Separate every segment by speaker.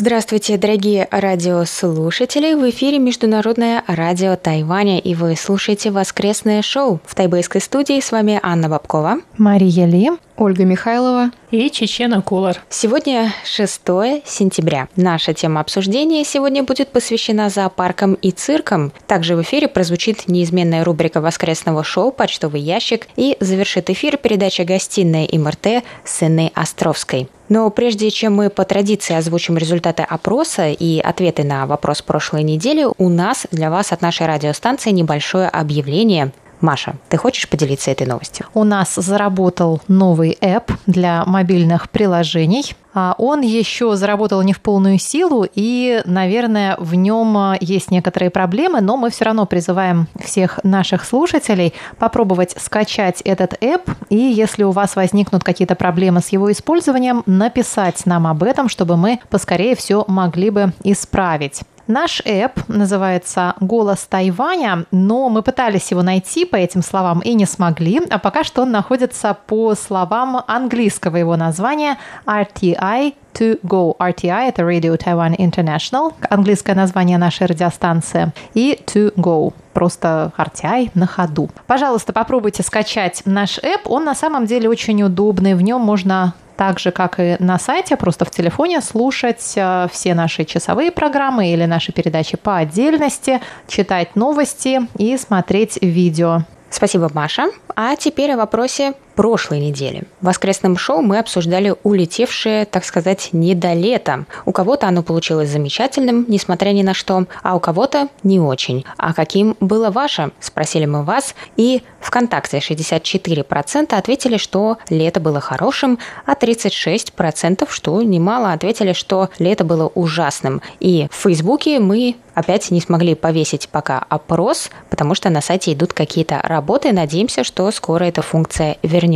Speaker 1: Здравствуйте, дорогие радиослушатели! В эфире Международное радио Тайваня, и вы слушаете воскресное шоу. В тайбэйской студии с вами Анна Бабкова,
Speaker 2: Мария Ли,
Speaker 3: Ольга Михайлова
Speaker 4: и Чечена Кулар.
Speaker 1: Сегодня 6 сентября. Наша тема обсуждения сегодня будет посвящена зоопаркам и циркам. Также в эфире прозвучит неизменная рубрика воскресного шоу «Почтовый ящик» и завершит эфир передача «Гостиная МРТ» с Инной Островской. Но прежде чем мы по традиции озвучим результаты опроса и ответы на вопрос прошлой недели, у нас для вас от нашей радиостанции небольшое объявление. Маша, ты хочешь поделиться этой новостью?
Speaker 2: У нас заработал новый app для мобильных приложений. А он еще заработал не в полную силу, и, наверное, в нем а, есть некоторые проблемы, но мы все равно призываем всех наших слушателей попробовать скачать этот app, и если у вас возникнут какие-то проблемы с его использованием, написать нам об этом, чтобы мы поскорее все могли бы исправить. Наш эп называется «Голос Тайваня», но мы пытались его найти по этим словам и не смогли, а пока что он находится по словам английского его названия RTI to go. RTI – это Radio Taiwan International, английское название нашей радиостанции, и to go просто RTI на ходу. Пожалуйста, попробуйте скачать наш эп. Он на самом деле очень удобный. В нем можно так же, как и на сайте, просто в телефоне слушать э, все наши часовые программы или наши передачи по отдельности, читать новости и смотреть видео.
Speaker 1: Спасибо, Маша. А теперь о вопросе прошлой недели. В воскресном шоу мы обсуждали улетевшее, так сказать, не до лета. У кого-то оно получилось замечательным, несмотря ни на что, а у кого-то не очень. А каким было ваше? Спросили мы вас. И ВКонтакте 64% ответили, что лето было хорошим, а 36%, что немало, ответили, что лето было ужасным. И в Фейсбуке мы опять не смогли повесить пока опрос, потому что на сайте идут какие-то работы. Надеемся, что скоро эта функция вернется.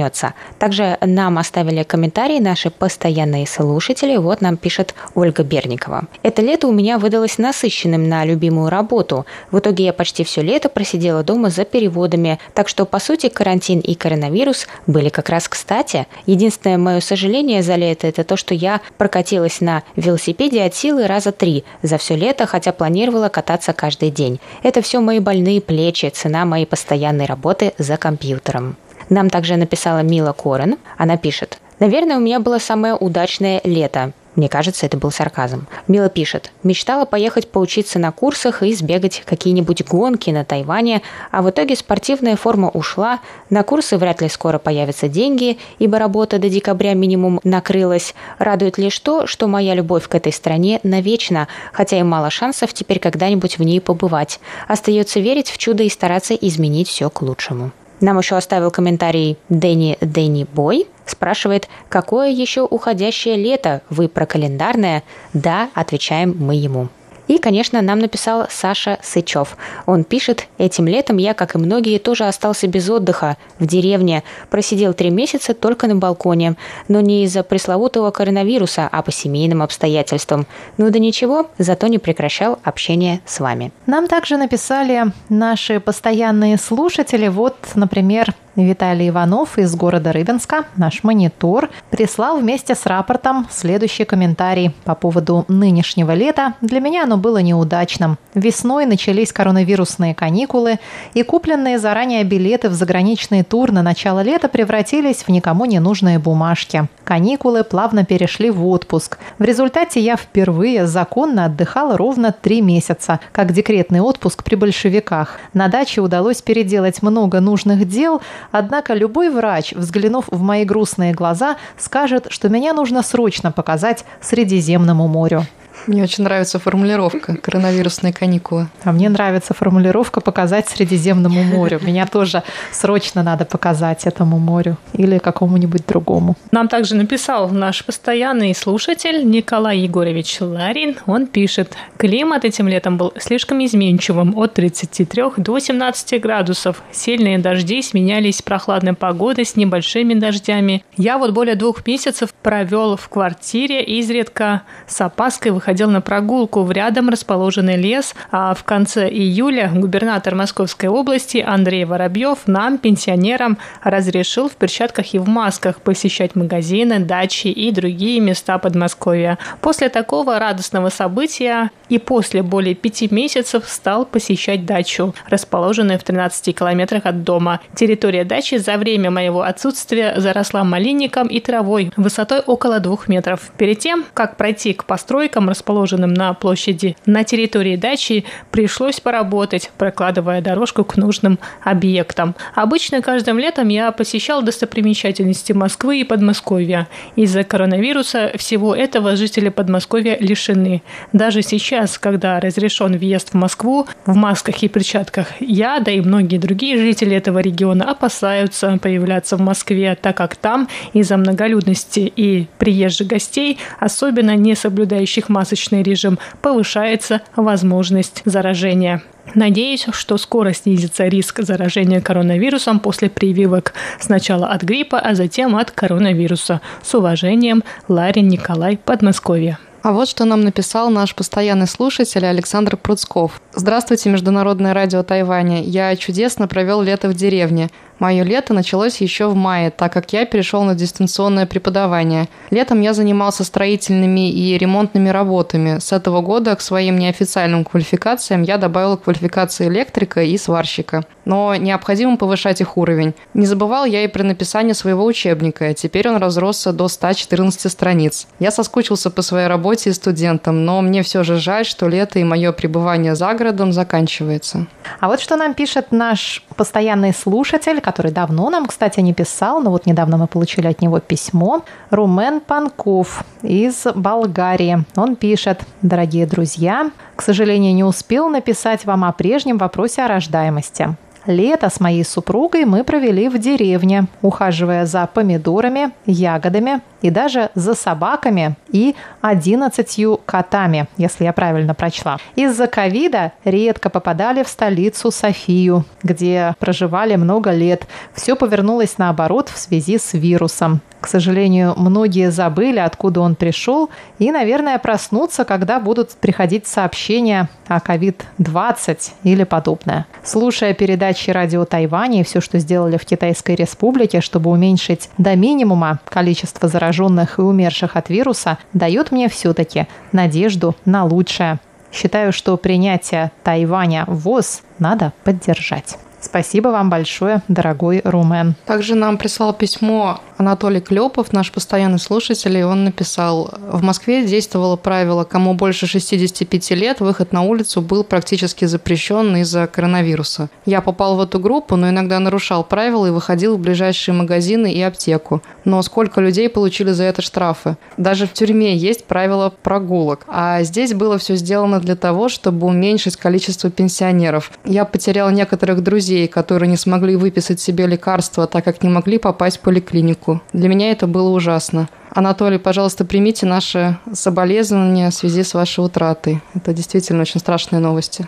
Speaker 1: Также нам оставили комментарии наши постоянные слушатели. Вот нам пишет Ольга Берникова. Это лето у меня выдалось насыщенным на любимую работу. В итоге я почти все лето просидела дома за переводами, так что, по сути, карантин и коронавирус были как раз кстати. Единственное мое сожаление за лето – это то, что я прокатилась на велосипеде от силы раза три за все лето, хотя планировала кататься каждый день. Это все мои больные плечи, цена моей постоянной работы за компьютером. Нам также написала Мила Корен. Она пишет. Наверное, у меня было самое удачное лето. Мне кажется, это был сарказм. Мила пишет. Мечтала поехать поучиться на курсах и сбегать какие-нибудь гонки на Тайване, а в итоге спортивная форма ушла, на курсы вряд ли скоро появятся деньги, ибо работа до декабря минимум накрылась. Радует лишь то, что моя любовь к этой стране навечно, хотя и мало шансов теперь когда-нибудь в ней побывать. Остается верить в чудо и стараться изменить все к лучшему. Нам еще оставил комментарий Дэнни Дэнни Бой. Спрашивает, какое еще уходящее лето? Вы про календарное? Да, отвечаем мы ему. И, конечно, нам написал Саша Сычев. Он пишет, этим летом я, как и многие, тоже остался без отдыха в деревне. Просидел три месяца только на балконе. Но не из-за пресловутого коронавируса, а по семейным обстоятельствам. Ну да ничего, зато не прекращал общение с вами.
Speaker 2: Нам также написали наши постоянные слушатели. Вот, например, Виталий Иванов из города Рыбинска, наш монитор, прислал вместе с рапортом следующий комментарий по поводу нынешнего лета. Для меня оно было неудачным. Весной начались коронавирусные каникулы, и купленные заранее билеты в заграничный тур на начало лета превратились в никому не нужные бумажки. Каникулы плавно перешли в отпуск. В результате я впервые законно отдыхала ровно три месяца, как декретный отпуск при большевиках. На даче удалось переделать много нужных дел, Однако любой врач, взглянув в мои грустные глаза, скажет, что меня нужно срочно показать Средиземному морю.
Speaker 3: Мне очень нравится формулировка «коронавирусные каникулы».
Speaker 2: А мне нравится формулировка «показать Средиземному морю». Меня тоже срочно надо показать этому морю или какому-нибудь другому.
Speaker 4: Нам также написал наш постоянный слушатель Николай Егорович Ларин. Он пишет, климат этим летом был слишком изменчивым от 33 до 17 градусов. Сильные дожди сменялись прохладной погодой с небольшими дождями. Я вот более двух месяцев провел в квартире и изредка с опаской выходил на прогулку в рядом расположенный лес, а в конце июля губернатор Московской области Андрей Воробьев нам, пенсионерам, разрешил в перчатках и в масках посещать магазины, дачи и другие места Подмосковья. После такого радостного события и после более пяти месяцев стал посещать дачу, расположенную в 13 километрах от дома. Территория дачи за время моего отсутствия заросла малинником и травой высотой около двух метров. Перед тем, как пройти к постройкам, расположенным на площади на территории дачи, пришлось поработать, прокладывая дорожку к нужным объектам. Обычно каждым летом я посещал достопримечательности Москвы и Подмосковья. Из-за коронавируса всего этого жители Подмосковья лишены. Даже сейчас, когда разрешен въезд в Москву в масках и перчатках, я, да и многие другие жители этого региона опасаются появляться в Москве, так как там из-за многолюдности и приезжих гостей, особенно не соблюдающих масочный режим, повышается возможность заражения. Надеюсь, что скоро снизится риск заражения коронавирусом после прививок сначала от гриппа, а затем от коронавируса. С уважением, Ларин Николай, Подмосковье.
Speaker 3: А вот что нам написал наш постоянный слушатель Александр Пруцков. Здравствуйте, Международное радио Тайваня. Я чудесно провел лето в деревне. Мое лето началось еще в мае, так как я перешел на дистанционное преподавание. Летом я занимался строительными и ремонтными работами. С этого года к своим неофициальным квалификациям я добавил квалификации электрика и сварщика. Но необходимо повышать их уровень. Не забывал я и при написании своего учебника. Теперь он разросся до 114 страниц. Я соскучился по своей работе и студентам, но мне все же жаль, что лето и мое пребывание за городом заканчивается.
Speaker 2: А вот что нам пишет наш постоянный слушатель, который давно нам, кстати, не писал, но вот недавно мы получили от него письмо. Румен Панков из Болгарии. Он пишет, дорогие друзья, к сожалению, не успел написать вам о прежнем вопросе о рождаемости. Лето с моей супругой мы провели в деревне, ухаживая за помидорами, ягодами и даже за собаками и 11 котами, если я правильно прочла. Из-за ковида редко попадали в столицу Софию, где проживали много лет. Все повернулось наоборот в связи с вирусом. К сожалению, многие забыли, откуда он пришел, и, наверное, проснутся, когда будут приходить сообщения о COVID-20 или подобное. Слушая передачи радио Тайваня и все, что сделали в Китайской Республике, чтобы уменьшить до минимума количество зараженных и умерших от вируса, дает мне все-таки надежду на лучшее. Считаю, что принятие Тайваня в ВОЗ надо поддержать. Спасибо вам большое, дорогой Румен.
Speaker 3: Также нам прислал письмо Анатолий Клепов, наш постоянный слушатель, и он написал, в Москве действовало правило, кому больше 65 лет, выход на улицу был практически запрещен из-за коронавируса. Я попал в эту группу, но иногда нарушал правила и выходил в ближайшие магазины и аптеку. Но сколько людей получили за это штрафы? Даже в тюрьме есть правила прогулок. А здесь было все сделано для того, чтобы уменьшить количество пенсионеров. Я потерял некоторых друзей, которые не смогли выписать себе лекарства, так как не могли попасть в поликлинику клинику. Для меня это было ужасно. Анатолий, пожалуйста, примите наши соболезнования в связи с вашей утратой. Это действительно очень страшные новости.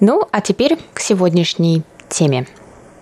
Speaker 1: Ну, а теперь к сегодняшней теме.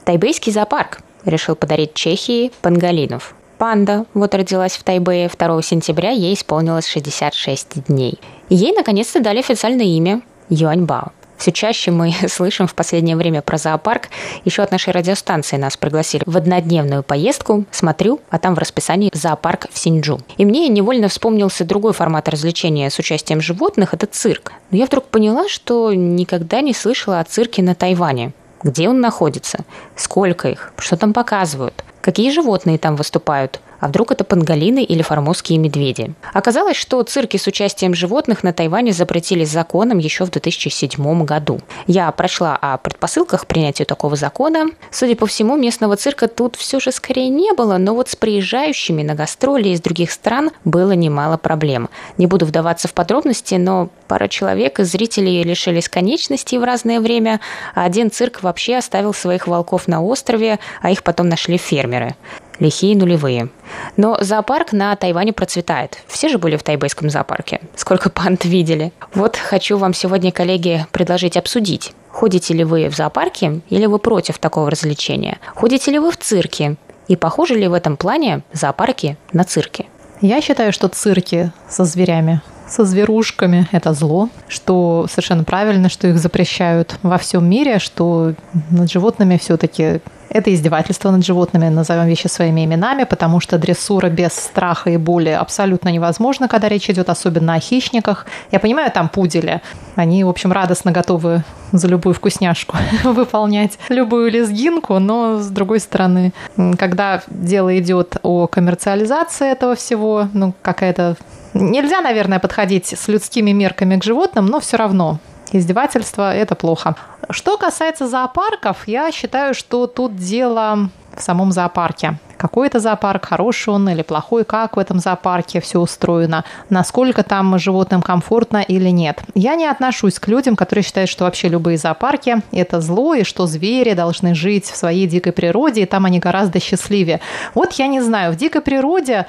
Speaker 1: Тайбейский зоопарк решил подарить Чехии панголинов. Панда вот родилась в Тайбэе 2 сентября, ей исполнилось 66 дней. Ей наконец-то дали официальное имя Юаньбао. Все чаще мы слышим в последнее время про зоопарк. Еще от нашей радиостанции нас пригласили в однодневную поездку. Смотрю, а там в расписании зоопарк в Синджу. И мне невольно вспомнился другой формат развлечения с участием животных – это цирк. Но я вдруг поняла, что никогда не слышала о цирке на Тайване. Где он находится? Сколько их? Что там показывают? Какие животные там выступают? А вдруг это панголины или формозские медведи? Оказалось, что цирки с участием животных на Тайване запретили законом еще в 2007 году. Я прочла о предпосылках принятия такого закона. Судя по всему, местного цирка тут все же скорее не было, но вот с приезжающими на гастроли из других стран было немало проблем. Не буду вдаваться в подробности, но пара человек из зрителей лишились конечностей в разное время, а один цирк вообще оставил своих волков на острове, а их потом нашли фермеры лихие нулевые. Но зоопарк на Тайване процветает. Все же были в тайбэйском зоопарке. Сколько панд видели. Вот хочу вам сегодня, коллеги, предложить обсудить. Ходите ли вы в зоопарке или вы против такого развлечения? Ходите ли вы в цирке? И похожи ли в этом плане зоопарки на цирки?
Speaker 2: Я считаю, что цирки со зверями со зверушками – это зло, что совершенно правильно, что их запрещают во всем мире, что над животными все-таки это издевательство над животными, назовем вещи своими именами, потому что дрессура без страха и боли абсолютно невозможна, когда речь идет особенно о хищниках. Я понимаю, там пудели. Они, в общем, радостно готовы за любую вкусняшку выполнять любую лезгинку, но, с другой стороны, когда дело идет о коммерциализации этого всего, ну, какая-то Нельзя, наверное, подходить с людскими мерками к животным, но все равно издевательство – это плохо. Что касается зоопарков, я считаю, что тут дело в самом зоопарке. Какой это зоопарк, хороший он или плохой, как в этом зоопарке все устроено, насколько там животным комфортно или нет. Я не отношусь к людям, которые считают, что вообще любые зоопарки – это зло, и что звери должны жить в своей дикой природе, и там они гораздо счастливее. Вот я не знаю, в дикой природе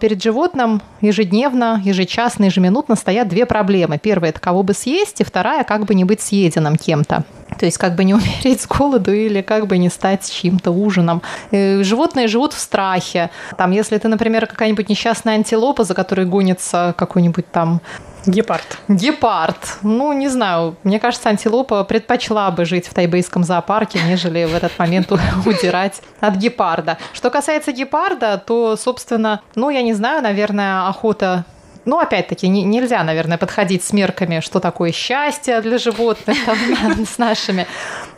Speaker 2: перед животным ежедневно, ежечасно, ежеминутно стоят две проблемы. Первая – это кого бы съесть, и вторая – как бы не быть съеденным кем-то. То есть как бы не умереть с голоду или как бы не стать чьим-то ужином. И животные живут в страхе. Там, если ты, например, какая-нибудь несчастная антилопа, за которой гонится какой-нибудь там
Speaker 4: Гепард.
Speaker 2: Гепард. Ну, не знаю. Мне кажется, антилопа предпочла бы жить в тайбейском зоопарке, нежели в этот момент удирать от гепарда. Что касается гепарда, то, собственно, ну, я не знаю, наверное, охота ну, опять-таки, не, нельзя, наверное, подходить с мерками, что такое счастье для животных там, с нашими.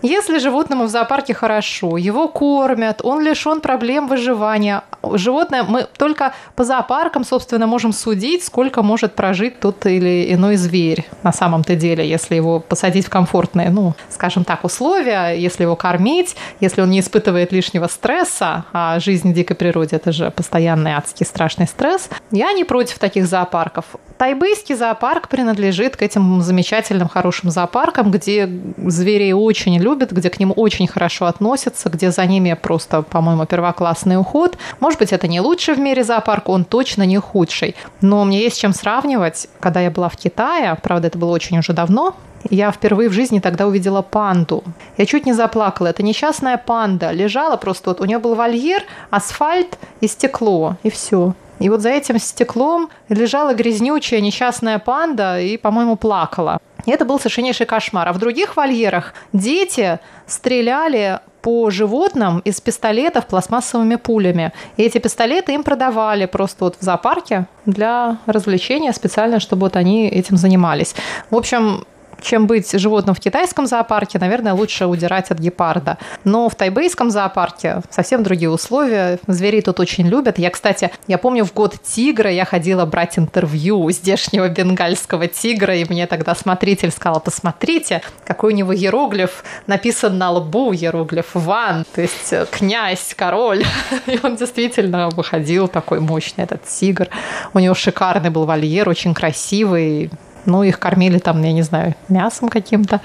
Speaker 2: Если животному в зоопарке хорошо, его кормят, он лишен проблем выживания. Животное, мы только по зоопаркам, собственно, можем судить, сколько может прожить тот или иной зверь на самом-то деле, если его посадить в комфортные, ну, скажем так, условия, если его кормить, если он не испытывает лишнего стресса, а жизнь в дикой природе – это же постоянный адский страшный стресс. Я не против таких зоопарков. Тайбэйский зоопарк принадлежит к этим замечательным, хорошим зоопаркам, где зверей очень любят, где к ним очень хорошо относятся, где за ними просто, по-моему, первоклассный уход. Может быть, это не лучший в мире зоопарк, он точно не худший. Но мне есть чем сравнивать. Когда я была в Китае, правда, это было очень уже давно, я впервые в жизни тогда увидела панду. Я чуть не заплакала. Это несчастная панда. Лежала просто, вот у нее был вольер, асфальт и стекло, и все. И вот за этим стеклом лежала грязнючая несчастная панда и, по-моему, плакала. И это был совершеннейший кошмар. А в других вольерах дети стреляли по животным из пистолетов пластмассовыми пулями. И эти пистолеты им продавали просто вот в зоопарке для развлечения специально, чтобы вот они этим занимались. В общем, чем быть животным в китайском зоопарке, наверное, лучше удирать от гепарда. Но в тайбейском зоопарке совсем другие условия. Зверей тут очень любят. Я, кстати, я помню, в год тигра я ходила брать интервью у здешнего бенгальского тигра, и мне тогда смотритель сказал, посмотрите, какой у него иероглиф написан на лбу, иероглиф «Ван», то есть э, князь, король. И он действительно выходил такой мощный, этот тигр. У него шикарный был вольер, очень красивый, ну, их кормили там, я не знаю, мясом каким-то.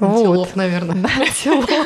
Speaker 3: Антилоп, вот. наверное.
Speaker 2: Антилоп.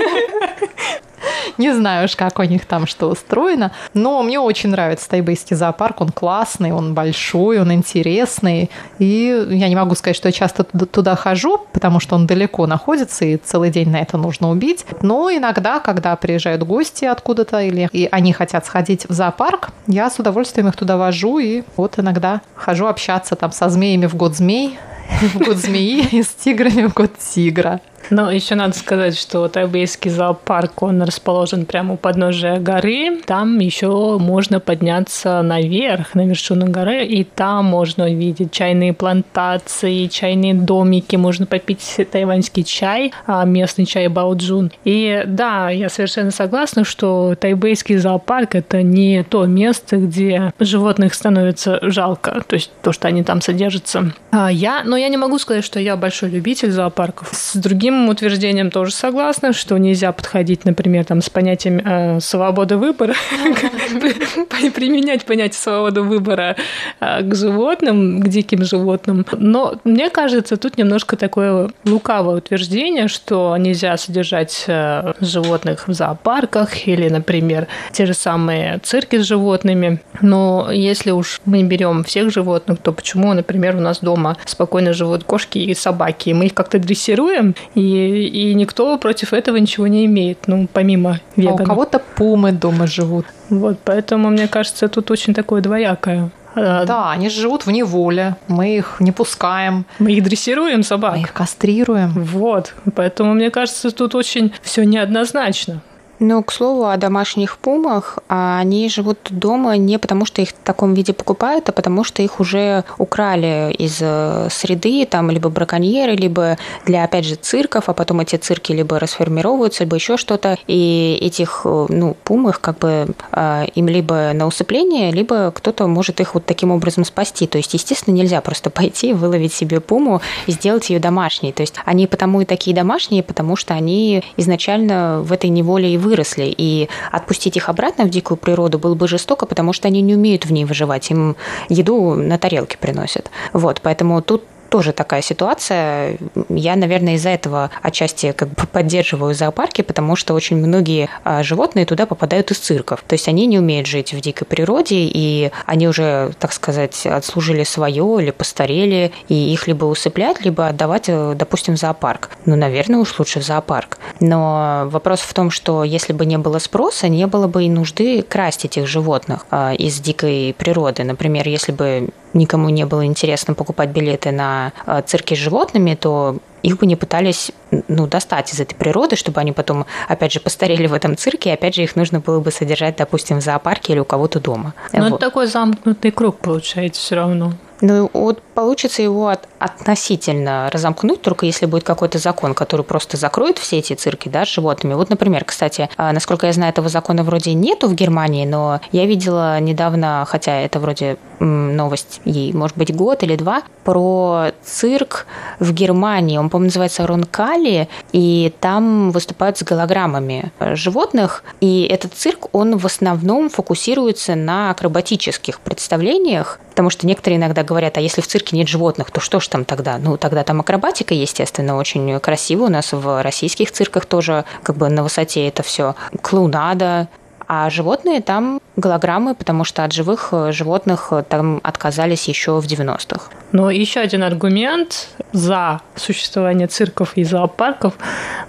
Speaker 2: Не знаю уж, как у них там что устроено. Но мне очень нравится тайбейский зоопарк. Он классный, он большой, он интересный. И я не могу сказать, что я часто туда хожу, потому что он далеко находится, и целый день на это нужно убить. Но иногда, когда приезжают гости откуда-то, или и они хотят сходить в зоопарк, я с удовольствием их туда вожу. И вот иногда хожу общаться там со змеями в год змей, в год змеи и с тиграми в год тигра.
Speaker 4: Но еще надо сказать, что Тайбейский зоопарк, он расположен прямо у подножия горы. Там еще можно подняться наверх, на вершину горы, и там можно увидеть чайные плантации, чайные домики, можно попить тайваньский чай, а, местный чай Баоджун. И да, я совершенно согласна, что Тайбейский зоопарк – это не то место, где животных становится жалко, то есть то, что они там содержатся. А я, но я не могу сказать, что я большой любитель зоопарков. С другим утверждением тоже согласна, что нельзя подходить, например, там, с понятием э, свободы выбора, применять понятие свободы выбора э, к животным, к диким животным. Но мне кажется, тут немножко такое лукавое утверждение, что нельзя содержать э, животных в зоопарках или, например, те же самые цирки с животными. Но если уж мы берем всех животных, то почему, например, у нас дома спокойно живут кошки и собаки, и мы их как-то дрессируем, и, и никто против этого ничего не имеет, ну, помимо веганов.
Speaker 2: А у кого-то пумы дома живут.
Speaker 4: Вот, поэтому, мне кажется, тут очень такое двоякое.
Speaker 2: А, да, они живут в неволе, мы их не пускаем.
Speaker 4: Мы их дрессируем, собак.
Speaker 2: Мы их кастрируем.
Speaker 4: Вот, поэтому, мне кажется, тут очень все неоднозначно.
Speaker 1: Ну, к слову, о домашних пумах, а они живут дома не потому, что их в таком виде покупают, а потому что их уже украли из э, среды, там, либо браконьеры, либо для, опять же, цирков, а потом эти цирки либо расформировываются, либо еще что-то, и этих, э, ну, пум их как бы э, им либо на усыпление, либо кто-то может их вот таким образом спасти. То есть, естественно, нельзя просто пойти, выловить себе пуму и сделать ее домашней. То есть, они потому и такие домашние, потому что они изначально в этой неволе и выросли, и отпустить их обратно в дикую природу было бы жестоко, потому что они не умеют в ней выживать, им еду на тарелке приносят. Вот, поэтому тут тоже такая ситуация. Я, наверное, из-за этого отчасти как бы поддерживаю зоопарки, потому что очень многие а, животные туда попадают из цирков. То есть они не умеют жить в дикой природе, и они уже, так сказать, отслужили свое или постарели, и их либо усыплять, либо отдавать, э, допустим, в зоопарк. Ну, наверное, уж лучше в зоопарк. Но вопрос в том, что если бы не было спроса, не было бы и нужды красть этих животных а, из дикой природы. Например, если бы никому не было интересно покупать билеты на э, цирки с животными, то их бы не пытались ну, достать из этой природы, чтобы они потом, опять же, постарели в этом цирке, и опять же их нужно было бы содержать, допустим, в зоопарке или у кого-то дома.
Speaker 4: Но вот. это такой замкнутый круг получается все равно.
Speaker 1: Ну, вот получится его от, относительно разомкнуть, только если будет какой-то закон, который просто закроет все эти цирки, да, с животными. Вот, например, кстати, а, насколько я знаю, этого закона вроде нету в Германии, но я видела недавно, хотя это вроде новость ей, может быть, год или два, про цирк в Германии. Он, по-моему, называется Ронкали, и там выступают с голограммами животных. И этот цирк, он в основном фокусируется на акробатических представлениях, потому что некоторые иногда говорят, а если в цирке нет животных, то что ж там тогда? Ну, тогда там акробатика, естественно, очень красиво. У нас в российских цирках тоже как бы на высоте это все. Клоунада, а животные там голограммы, потому что от живых э, животных э, там отказались еще в 90-х.
Speaker 4: Но еще один аргумент за существование цирков и зоопарков.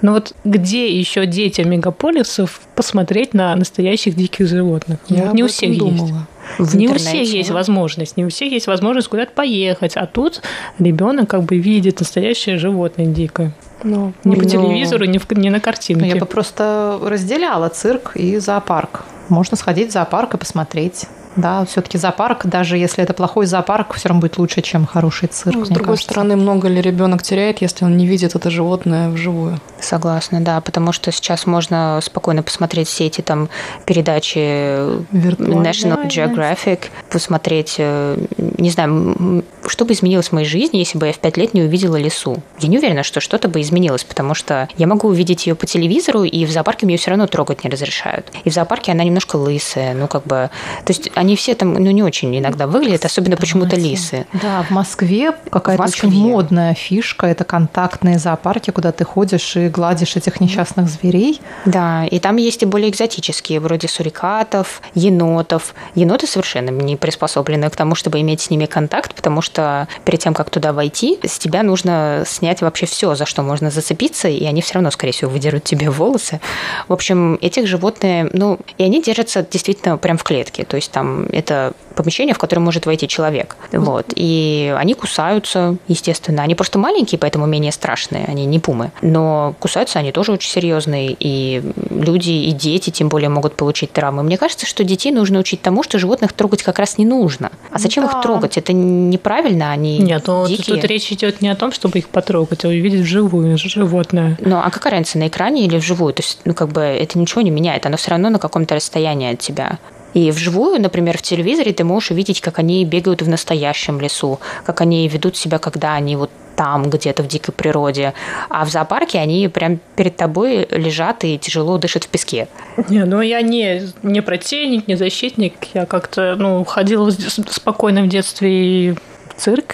Speaker 4: Но вот где еще детям мегаполисов посмотреть на настоящих диких животных?
Speaker 2: Я
Speaker 4: вот не у всех
Speaker 2: думала.
Speaker 4: есть. В не у всех есть возможность, не у всех есть возможность куда-то поехать, а тут ребенок как бы видит настоящее животное дикое. Ну, не по телевизору, не, в, не на картинке.
Speaker 2: Я бы просто разделяла цирк и зоопарк. Можно сходить в зоопарк и посмотреть. Да, все-таки зоопарк, даже если это плохой зоопарк, все равно будет лучше, чем хороший цирк.
Speaker 3: Ну, с другой
Speaker 2: кажется.
Speaker 3: стороны, много ли ребенок теряет, если он не видит это животное вживую?
Speaker 1: Согласна, да, потому что сейчас можно спокойно посмотреть все эти там передачи
Speaker 2: Виртуальная
Speaker 1: National Geographic, посмотреть, э, не знаю, что бы изменилось в моей жизни, если бы я в пять лет не увидела лесу. Я не уверена, что что-то бы изменилось, потому что я могу увидеть ее по телевизору, и в зоопарке мне ее все равно трогать не разрешают. И в зоопарке она немножко лысая, ну как бы, то есть они все там, ну, не очень иногда выглядят, особенно почему-то лисы.
Speaker 2: Да, в Москве какая-то очень модная фишка – это контактные зоопарки, куда ты ходишь и гладишь этих несчастных зверей.
Speaker 1: Да, и там есть и более экзотические, вроде сурикатов, енотов. Еноты совершенно не приспособлены к тому, чтобы иметь с ними контакт, потому что перед тем, как туда войти, с тебя нужно снять вообще все, за что можно зацепиться, и они все равно, скорее всего, выдерут тебе волосы. В общем, этих животные, ну, и они держатся действительно прям в клетке, то есть там это помещение, в которое может войти человек. Вот. И они кусаются, естественно. Они просто маленькие, поэтому менее страшные. Они не пумы. Но кусаются они тоже очень серьезные. И люди, и дети, тем более, могут получить травмы. Мне кажется, что детей нужно учить тому, что животных трогать как раз не нужно. А зачем да. их трогать? Это неправильно, они
Speaker 4: Нет, ну, дикие. тут речь идет не о том, чтобы их потрогать, а увидеть вживую животное.
Speaker 1: Ну, а какая разница, на экране или вживую? То есть, ну, как бы это ничего не меняет. Оно все равно на каком-то расстоянии от тебя. И вживую, например, в телевизоре ты можешь увидеть, как они бегают в настоящем лесу, как они ведут себя, когда они вот там, где-то в дикой природе. А в зоопарке они прям перед тобой лежат и тяжело дышат в песке.
Speaker 4: Не, ну я не, не противник, не защитник. Я как-то, ну, ходила спокойно в детстве и цирк,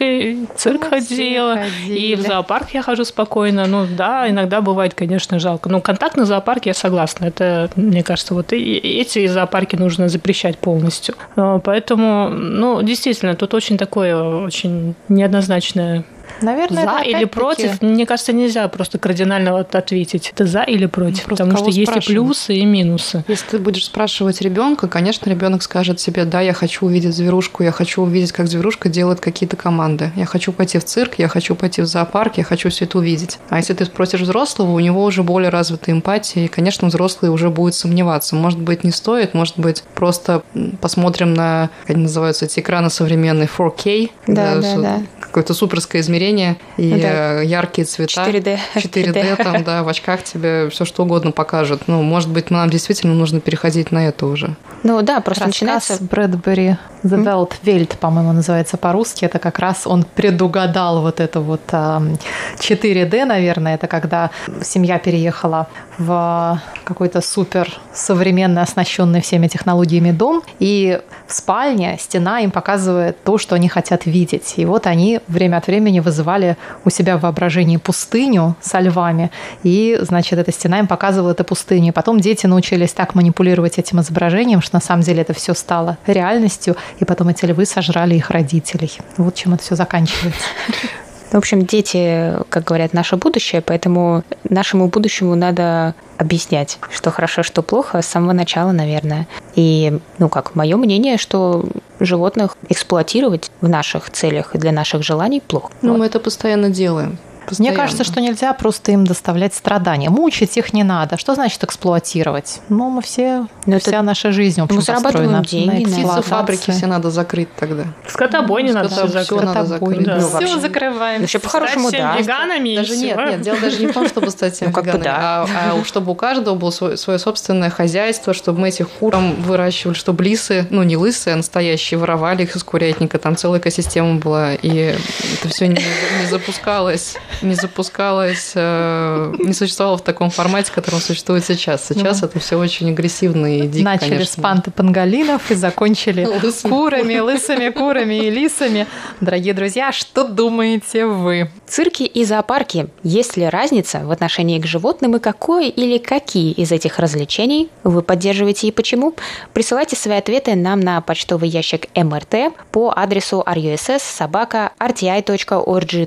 Speaker 4: цирк ходила, ходили. и в зоопарк я хожу спокойно. Ну да, иногда бывает, конечно, жалко. Но контактный зоопарк я согласна. Это, мне кажется, вот эти зоопарки нужно запрещать полностью. А, поэтому, ну, действительно, тут очень такое, очень неоднозначное
Speaker 2: Наверное,
Speaker 4: за или против, мне кажется, нельзя просто кардинально вот ответить. Это за или против, просто потому что есть и плюсы, и минусы.
Speaker 3: Если ты будешь спрашивать ребенка, конечно, ребенок скажет себе, да, я хочу увидеть зверушку, я хочу увидеть, как зверушка делает какие-то команды. Я хочу пойти в цирк, я хочу пойти в зоопарк, я хочу все это увидеть. А если ты спросишь взрослого, у него уже более развитая эмпатия, и, конечно, взрослый уже будет сомневаться. Может быть, не стоит, может быть, просто посмотрим на, как они называются, эти экраны современные 4K,
Speaker 1: да, да, да.
Speaker 3: какое-то суперское измерение, изображение и ну да. яркие цвета.
Speaker 1: 4D.
Speaker 3: 4D, там, да, в очках тебе все что угодно покажут. Ну, может быть, нам действительно нужно переходить на это уже.
Speaker 1: Ну да, просто
Speaker 2: Рассказ
Speaker 1: начинается...
Speaker 2: Брэдбери The Welt Welt, по-моему, называется по-русски. Это как раз он предугадал вот это вот 4D, наверное. Это когда семья переехала в какой-то супер современный, оснащенный всеми технологиями дом, и в спальне стена им показывает то, что они хотят видеть. И вот они время от времени вызывали у себя в воображении пустыню со львами, и, значит, эта стена им показывала эту пустыню. И потом дети научились так манипулировать этим изображением, что на самом деле это все стало реальностью, и потом эти львы сожрали их родителей. Вот чем это все заканчивается.
Speaker 1: В общем, дети, как говорят, наше будущее, поэтому нашему будущему надо объяснять, что хорошо, что плохо с самого начала, наверное. И, ну как, мое мнение, что животных эксплуатировать в наших целях и для наших желаний плохо.
Speaker 3: Ну, вот. мы это постоянно делаем.
Speaker 2: Постоянно. Мне кажется, что нельзя просто им доставлять страдания. Мучить их не надо. Что значит эксплуатировать? Ну, мы все, Но вся это... наша жизнь, в общем, мы
Speaker 1: зарабатываем деньги.
Speaker 3: На фабрики все надо закрыть тогда.
Speaker 4: Скотобойни надо все закрыть.
Speaker 3: надо закрыть. Да.
Speaker 2: Ну, все закрываем.
Speaker 1: Вообще, по-хорошему, да.
Speaker 4: веганами
Speaker 3: даже нет, нет, дело даже не в том, чтобы стать всем ну, веганами, да. а, а чтобы у каждого было свое, свое собственное хозяйство, чтобы мы этих кур там выращивали, чтобы лисы, ну, не лысы, а настоящие, воровали их из курятника, там целая экосистема была, и это все не, не запускалось, не запускалось э, не существовало в таком формате, в котором существует сейчас. Сейчас ну, это все очень агрессивно и дико,
Speaker 2: Начали
Speaker 3: конечно.
Speaker 2: с панты панголинов и закончили курами, лысыми курами и лисами. Дорогие друзья, что думаете вы?
Speaker 1: Цирки и зоопарки. Есть ли разница в отношении к животным и какой или какие из этих развлечений вы поддерживаете и почему? Присылайте свои ответы нам на почтовый ящик МРТ по адресу russ собака rti.org.tw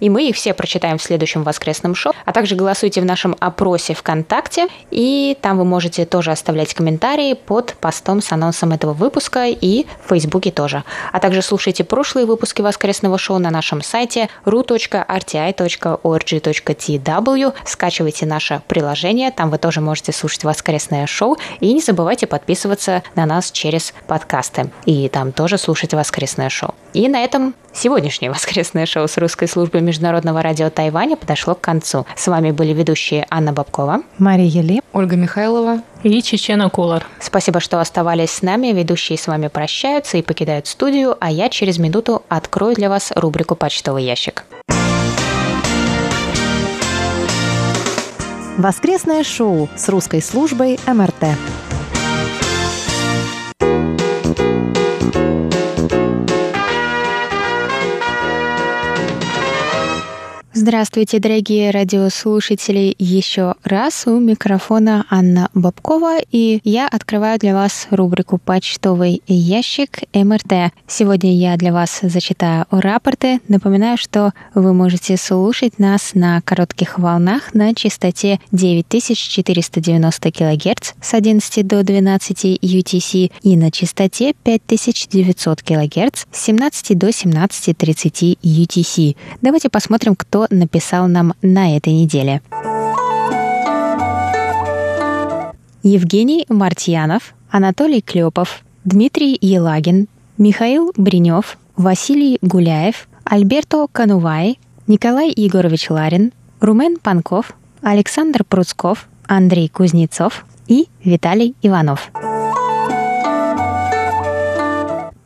Speaker 1: и мы их все прочитаем в следующем воскресном шоу. А также голосуйте в нашем опросе ВКонтакте, и там вы можете тоже оставлять комментарии под постом с анонсом этого выпуска и в Фейсбуке тоже. А также слушайте прошлые выпуски воскресного шоу на нашем сайте ru.rti.org.tw, скачивайте наше приложение, там вы тоже можете слушать воскресное шоу, и не забывайте подписываться на нас через подкасты, и там тоже слушать воскресное шоу. И на этом сегодняшнее воскресное шоу с русской службой Международного радио Тайваня подошло к концу. С вами были ведущие Анна Бабкова,
Speaker 2: Мария Ли,
Speaker 3: Ольга Михайлова
Speaker 4: и Чечена Кулар.
Speaker 1: Спасибо, что оставались с нами. Ведущие с вами прощаются и покидают студию, а я через минуту открою для вас рубрику «Почтовый ящик».
Speaker 5: Воскресное шоу с русской службой МРТ.
Speaker 1: Здравствуйте, дорогие радиослушатели! Еще раз у микрофона Анна Бабкова, и я открываю для вас рубрику «Почтовый ящик МРТ». Сегодня я для вас зачитаю рапорты. Напоминаю, что вы можете слушать нас на коротких волнах на частоте 9490 кГц с 11 до 12 UTC и на частоте 5900 кГц с 17 до 17.30 UTC. Давайте посмотрим, кто написал нам на этой неделе. Евгений Мартьянов, Анатолий Клепов, Дмитрий Елагин, Михаил Бринев, Василий Гуляев, Альберто Канувай, Николай Егорович Ларин, Румен Панков, Александр Пруцков, Андрей Кузнецов и Виталий Иванов.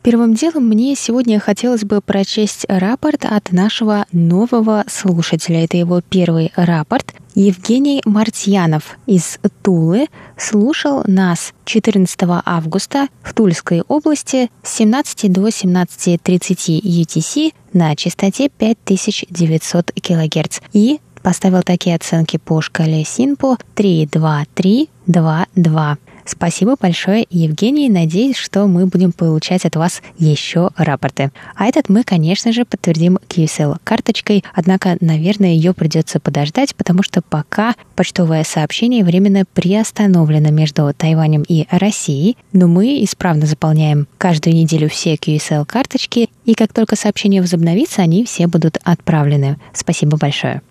Speaker 1: Первым делом мне сегодня хотелось бы прочесть рапорт от нашего нового слушателя. Это его первый рапорт. Евгений Мартьянов из Тулы слушал нас 14 августа в Тульской области с 17 до 17.30 UTC на частоте 5900 кГц и поставил такие оценки по шкале Синпо 3, 2, 3, 2, 2. Спасибо большое, Евгений. Надеюсь, что мы будем получать от вас еще рапорты. А этот мы, конечно же, подтвердим QSL карточкой, однако, наверное, ее придется подождать, потому что пока почтовое сообщение временно приостановлено между Тайванем и Россией, но мы исправно заполняем каждую неделю все QSL карточки, и как только сообщение возобновится, они все будут отправлены. Спасибо большое.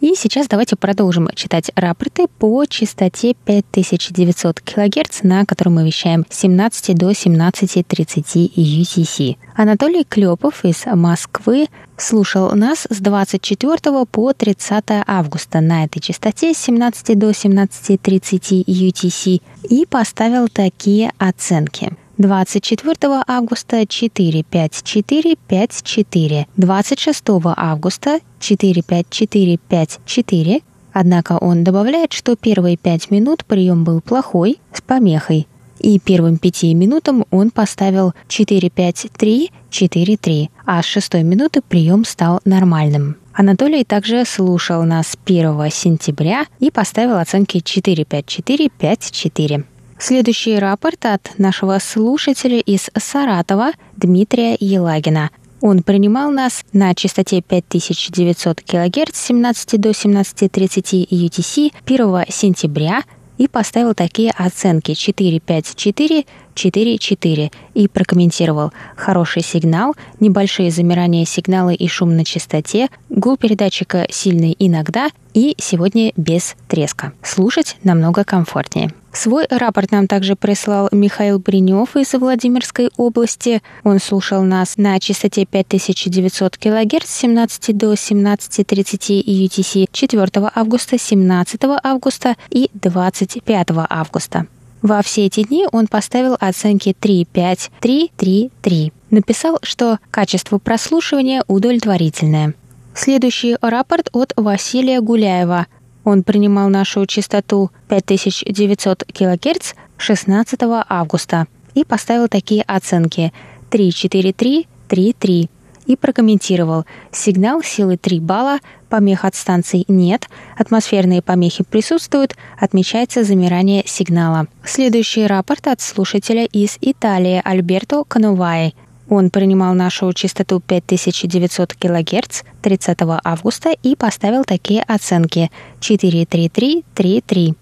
Speaker 1: И сейчас давайте продолжим читать рапорты по частоте 5900 кГц, на которой мы вещаем с 17 до 17.30 UTC. Анатолий Клепов из Москвы слушал нас с 24 по 30 августа на этой частоте с 17 до 17.30 UTC и поставил такие оценки. 24 августа 45454, 26 августа 45454, однако он добавляет, что первые пять минут прием был плохой, с помехой, и первым пяти минутам он поставил 4-5-3-4-3, а с шестой минуты прием стал нормальным. Анатолий также слушал нас 1 сентября и поставил оценки 4-5-4-5-4. Следующий рапорт от нашего слушателя из Саратова Дмитрия Елагина. Он принимал нас на частоте 5900 кГц с 17 до 17.30 UTC 1 сентября и поставил такие оценки 454, 4-4 и прокомментировал «Хороший сигнал, небольшие замирания сигнала и шум на частоте, гул передатчика сильный иногда и сегодня без треска. Слушать намного комфортнее». Свой рапорт нам также прислал Михаил Бринев из Владимирской области. Он слушал нас на частоте 5900 кГц с 17 до 17.30 UTC 4 августа, 17 августа и 25 августа. Во все эти дни он поставил оценки 3, 5, 3, 3, 3. Написал, что качество прослушивания удовлетворительное. Следующий рапорт от Василия Гуляева. Он принимал нашу частоту 5900 кГц 16 августа и поставил такие оценки 3, 4, 3, 3, 3 и прокомментировал «Сигнал силы 3 балла, помех от станций нет, атмосферные помехи присутствуют, отмечается замирание сигнала». Следующий рапорт от слушателя из Италии Альберто Канувай. Он принимал нашу частоту 5900 кГц 30 августа и поставил такие оценки 43333.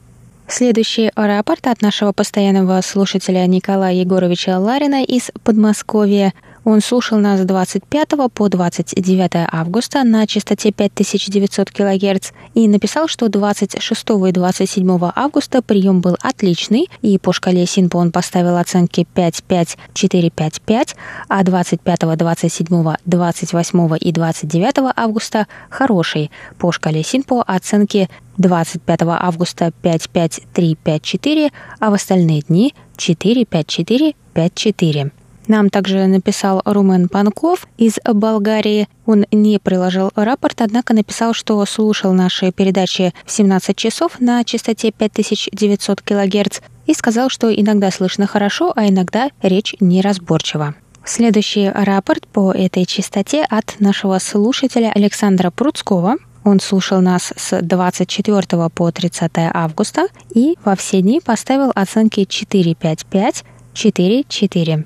Speaker 1: Следующий рапорт от нашего постоянного слушателя Николая Егоровича Ларина из Подмосковья – он слушал нас с 25 по 29 августа на частоте 5900 кГц и написал, что 26 и 27 августа прием был отличный, и по шкале Синпо он поставил оценки 5, 5, 4, 5, 5, а 25, 27, 28 и 29 августа хороший. По шкале Синпо оценки 25 августа 5, 5, 3, 5, 4, а в остальные дни 4, 5, 4, 5, 4. Нам также написал Румен Панков из Болгарии. Он не приложил рапорт, однако написал, что слушал наши передачи в 17 часов на частоте 5900 кГц и сказал, что иногда слышно хорошо, а иногда речь неразборчива. Следующий рапорт по этой частоте от нашего слушателя Александра Пруцкого. Он слушал нас с 24 по 30 августа и во все дни поставил оценки 455, 4-4.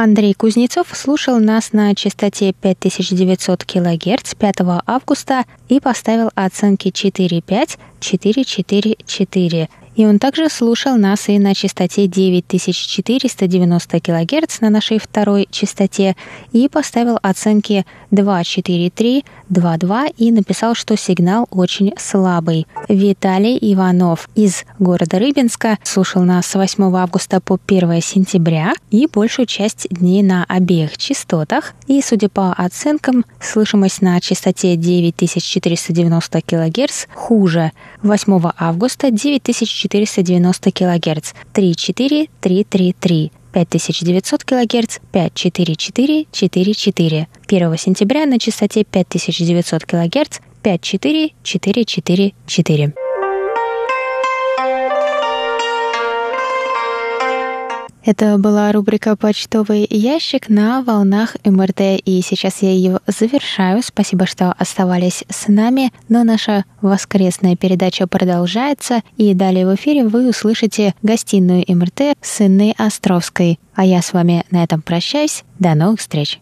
Speaker 1: Андрей Кузнецов слушал нас на частоте 5900 кГц 5 августа и поставил оценки 4.5, 4.4.4. И он также слушал нас и на частоте 9490 кГц на нашей второй частоте и поставил оценки 243, 22 и написал, что сигнал очень слабый. Виталий Иванов из города Рыбинска слушал нас с 8 августа по 1 сентября и большую часть дней на обеих частотах. И, судя по оценкам, слышимость на частоте 9490 кГц хуже. 8 августа 9490 490 кГц 34333, 5900 кГц 54444, 1 сентября на частоте 5900 кГц 54444. Это была рубрика «Почтовый ящик» на волнах МРТ, и сейчас я ее завершаю. Спасибо, что оставались с нами, но наша воскресная передача продолжается, и далее в эфире вы услышите гостиную МРТ с Инной Островской. А я с вами на этом прощаюсь. До новых встреч!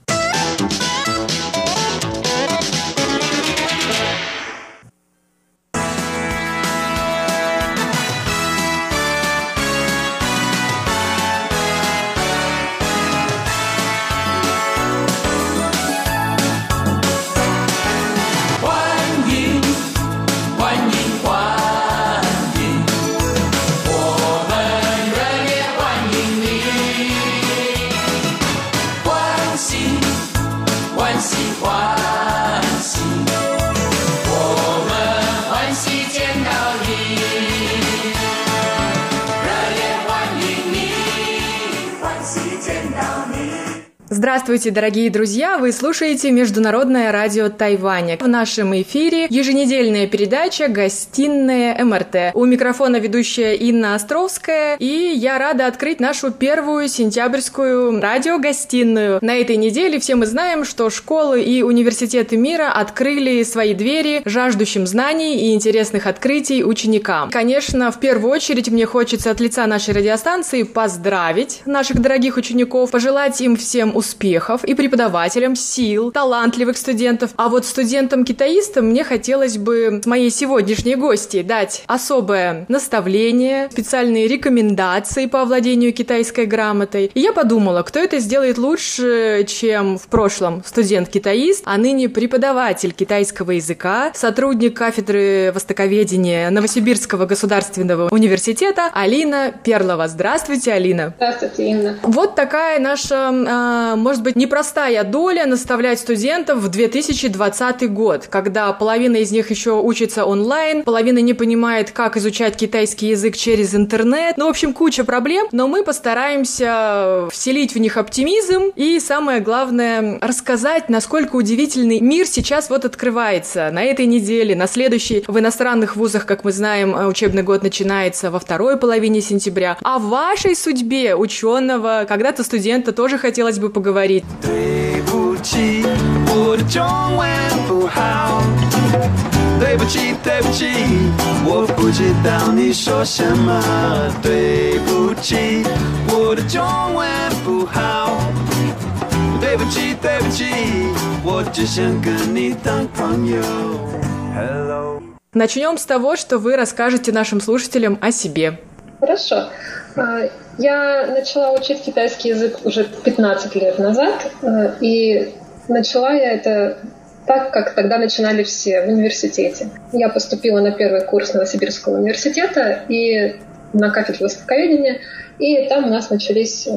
Speaker 6: Здравствуйте, дорогие друзья! Вы слушаете Международное радио Тайваня. В нашем эфире еженедельная передача «Гостиная МРТ». У микрофона ведущая Инна Островская, и я рада открыть нашу первую сентябрьскую радиогостиную. На этой неделе все мы знаем, что школы и университеты мира открыли свои двери жаждущим знаний и интересных открытий ученикам. Конечно, в первую очередь мне хочется от лица нашей радиостанции поздравить наших дорогих учеников, пожелать им всем успехов успехов и преподавателям сил, талантливых студентов. А вот студентам-китаистам мне хотелось бы с моей сегодняшней гости дать особое наставление, специальные рекомендации по овладению китайской грамотой. И я подумала, кто это сделает лучше, чем в прошлом студент-китаист, а ныне преподаватель китайского языка, сотрудник кафедры востоковедения Новосибирского государственного университета Алина Перлова. Здравствуйте, Алина.
Speaker 7: Здравствуйте, Инна.
Speaker 6: Вот такая наша а, может быть, непростая доля наставлять студентов в 2020 год, когда половина из них еще учится онлайн, половина не понимает, как изучать китайский язык через интернет. Ну, в общем, куча проблем, но мы постараемся вселить в них оптимизм и, самое главное, рассказать, насколько удивительный мир сейчас вот открывается на этой неделе, на следующей. В иностранных вузах, как мы знаем, учебный год начинается во второй половине сентября. В вашей судьбе ученого, когда-то студента тоже хотелось бы поговорить. 对不起，我的中文不好。对不起，对不起，我不知道你说什么。对不起，我的中文不好。对不起，对不起，我只想跟你当朋友。Hello。Начнем с того, что вы расскажете нашим слушателям о себе.
Speaker 7: Хорошо. я начала учить китайский язык уже 15 лет назад, э, и начала я это так, как тогда начинали все в университете. Я поступила на первый курс Новосибирского университета и на кафедру востоковедения, и там у нас начались э,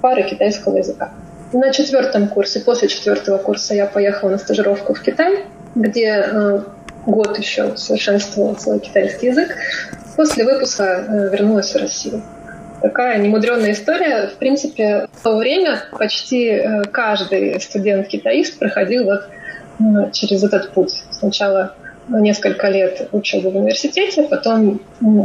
Speaker 7: пары китайского языка. На четвертом курсе, после четвертого курса я поехала на стажировку в Китай, где э, год еще совершенствовала свой китайский язык. После выпуска вернулась в Россию такая немудренная история. В принципе, в то время почти э, каждый студент-китаист проходил вот э, через этот путь. Сначала несколько лет учебы в университете, потом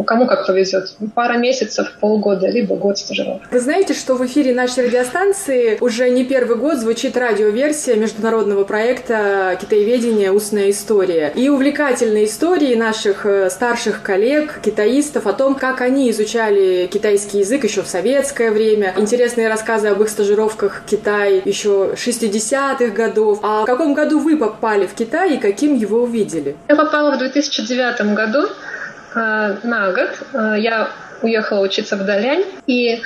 Speaker 7: кому как повезет. Пара месяцев, полгода, либо год стажировки.
Speaker 6: Вы знаете, что в эфире нашей радиостанции уже не первый год звучит радиоверсия международного проекта «Китаеведение. Устная история». И увлекательные истории наших э, старших коллег, китаистов, о том, как они изучали китайский язык еще в советское время. Интересные рассказы об их стажировках в Китай еще 60-х годов. А в каком году вы попали в Китай и каким его увидели?
Speaker 7: Я попала в 2009 году э, на год. Э, я уехала учиться в Далянь. И,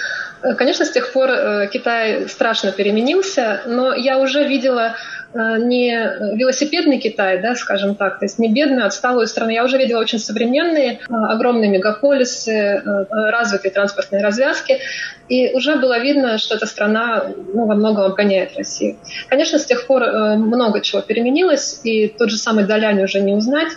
Speaker 7: конечно, с тех пор э, Китай страшно переменился, но я уже видела Э, не велосипедный Китай, да, скажем так, то есть не бедную, отсталую страну. Я уже видела очень современные, э, огромные мегаполисы, э, развитые транспортные развязки, и уже было видно, что эта страна ну, во многом обгоняет Россию. Конечно, с тех пор много чего переменилось, и тот же самый Далянь уже не узнать,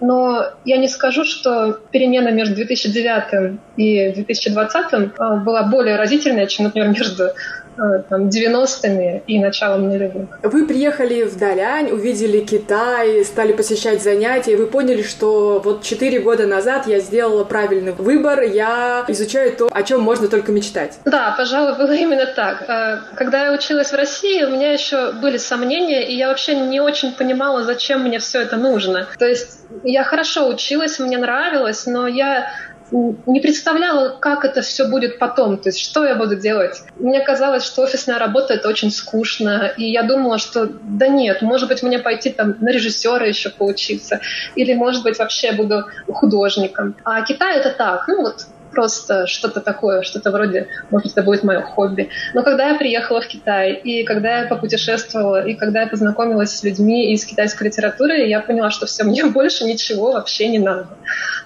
Speaker 7: но я не скажу, что перемена между 2009 и 2020 была более разительная, чем, например, между Э, там, 90-ми и началом нулевых.
Speaker 6: Вы приехали в Далянь, увидели Китай, стали посещать занятия, и вы поняли, что вот 4 года назад я сделала правильный выбор, я изучаю то, о чем можно только мечтать.
Speaker 7: Да, пожалуй, было именно так. Э, когда я училась в России, у меня еще были сомнения, и я вообще не очень понимала, зачем мне все это нужно. То есть я хорошо училась, мне нравилось, но я не представляла, как это все будет потом, то есть что я буду делать. Мне казалось, что офисная работа это очень скучно, и я думала, что да нет, может быть мне пойти там на режиссера еще поучиться, или может быть вообще буду художником. А Китай это так, ну вот просто что-то такое, что-то вроде, может, это будет мое хобби. Но когда я приехала в Китай, и когда я попутешествовала, и когда я познакомилась с людьми из китайской литературы, я поняла, что все, мне больше ничего вообще не надо.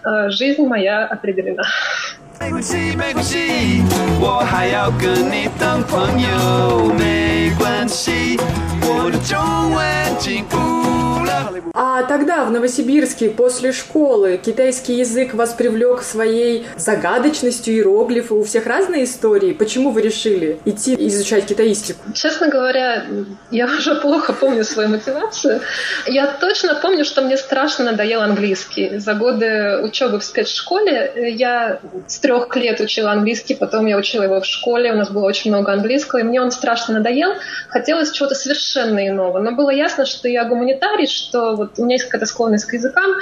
Speaker 7: А, жизнь моя определена. 没关系，没关系，我还要跟你当朋友。没关系，我的中文进步。
Speaker 6: А тогда в Новосибирске после школы китайский язык вас привлек своей загадочностью, иероглифы. У всех разные истории. Почему вы решили идти изучать китаистику?
Speaker 7: Честно говоря, я уже плохо помню свою мотивацию. Я точно помню, что мне страшно надоел английский. За годы учебы в спецшколе я с трех лет учила английский, потом я учила его в школе, у нас было очень много английского, и мне он страшно надоел. Хотелось чего-то совершенно иного. Но было ясно, что я гуманитарий, что вот у меня есть какая-то склонность к языкам,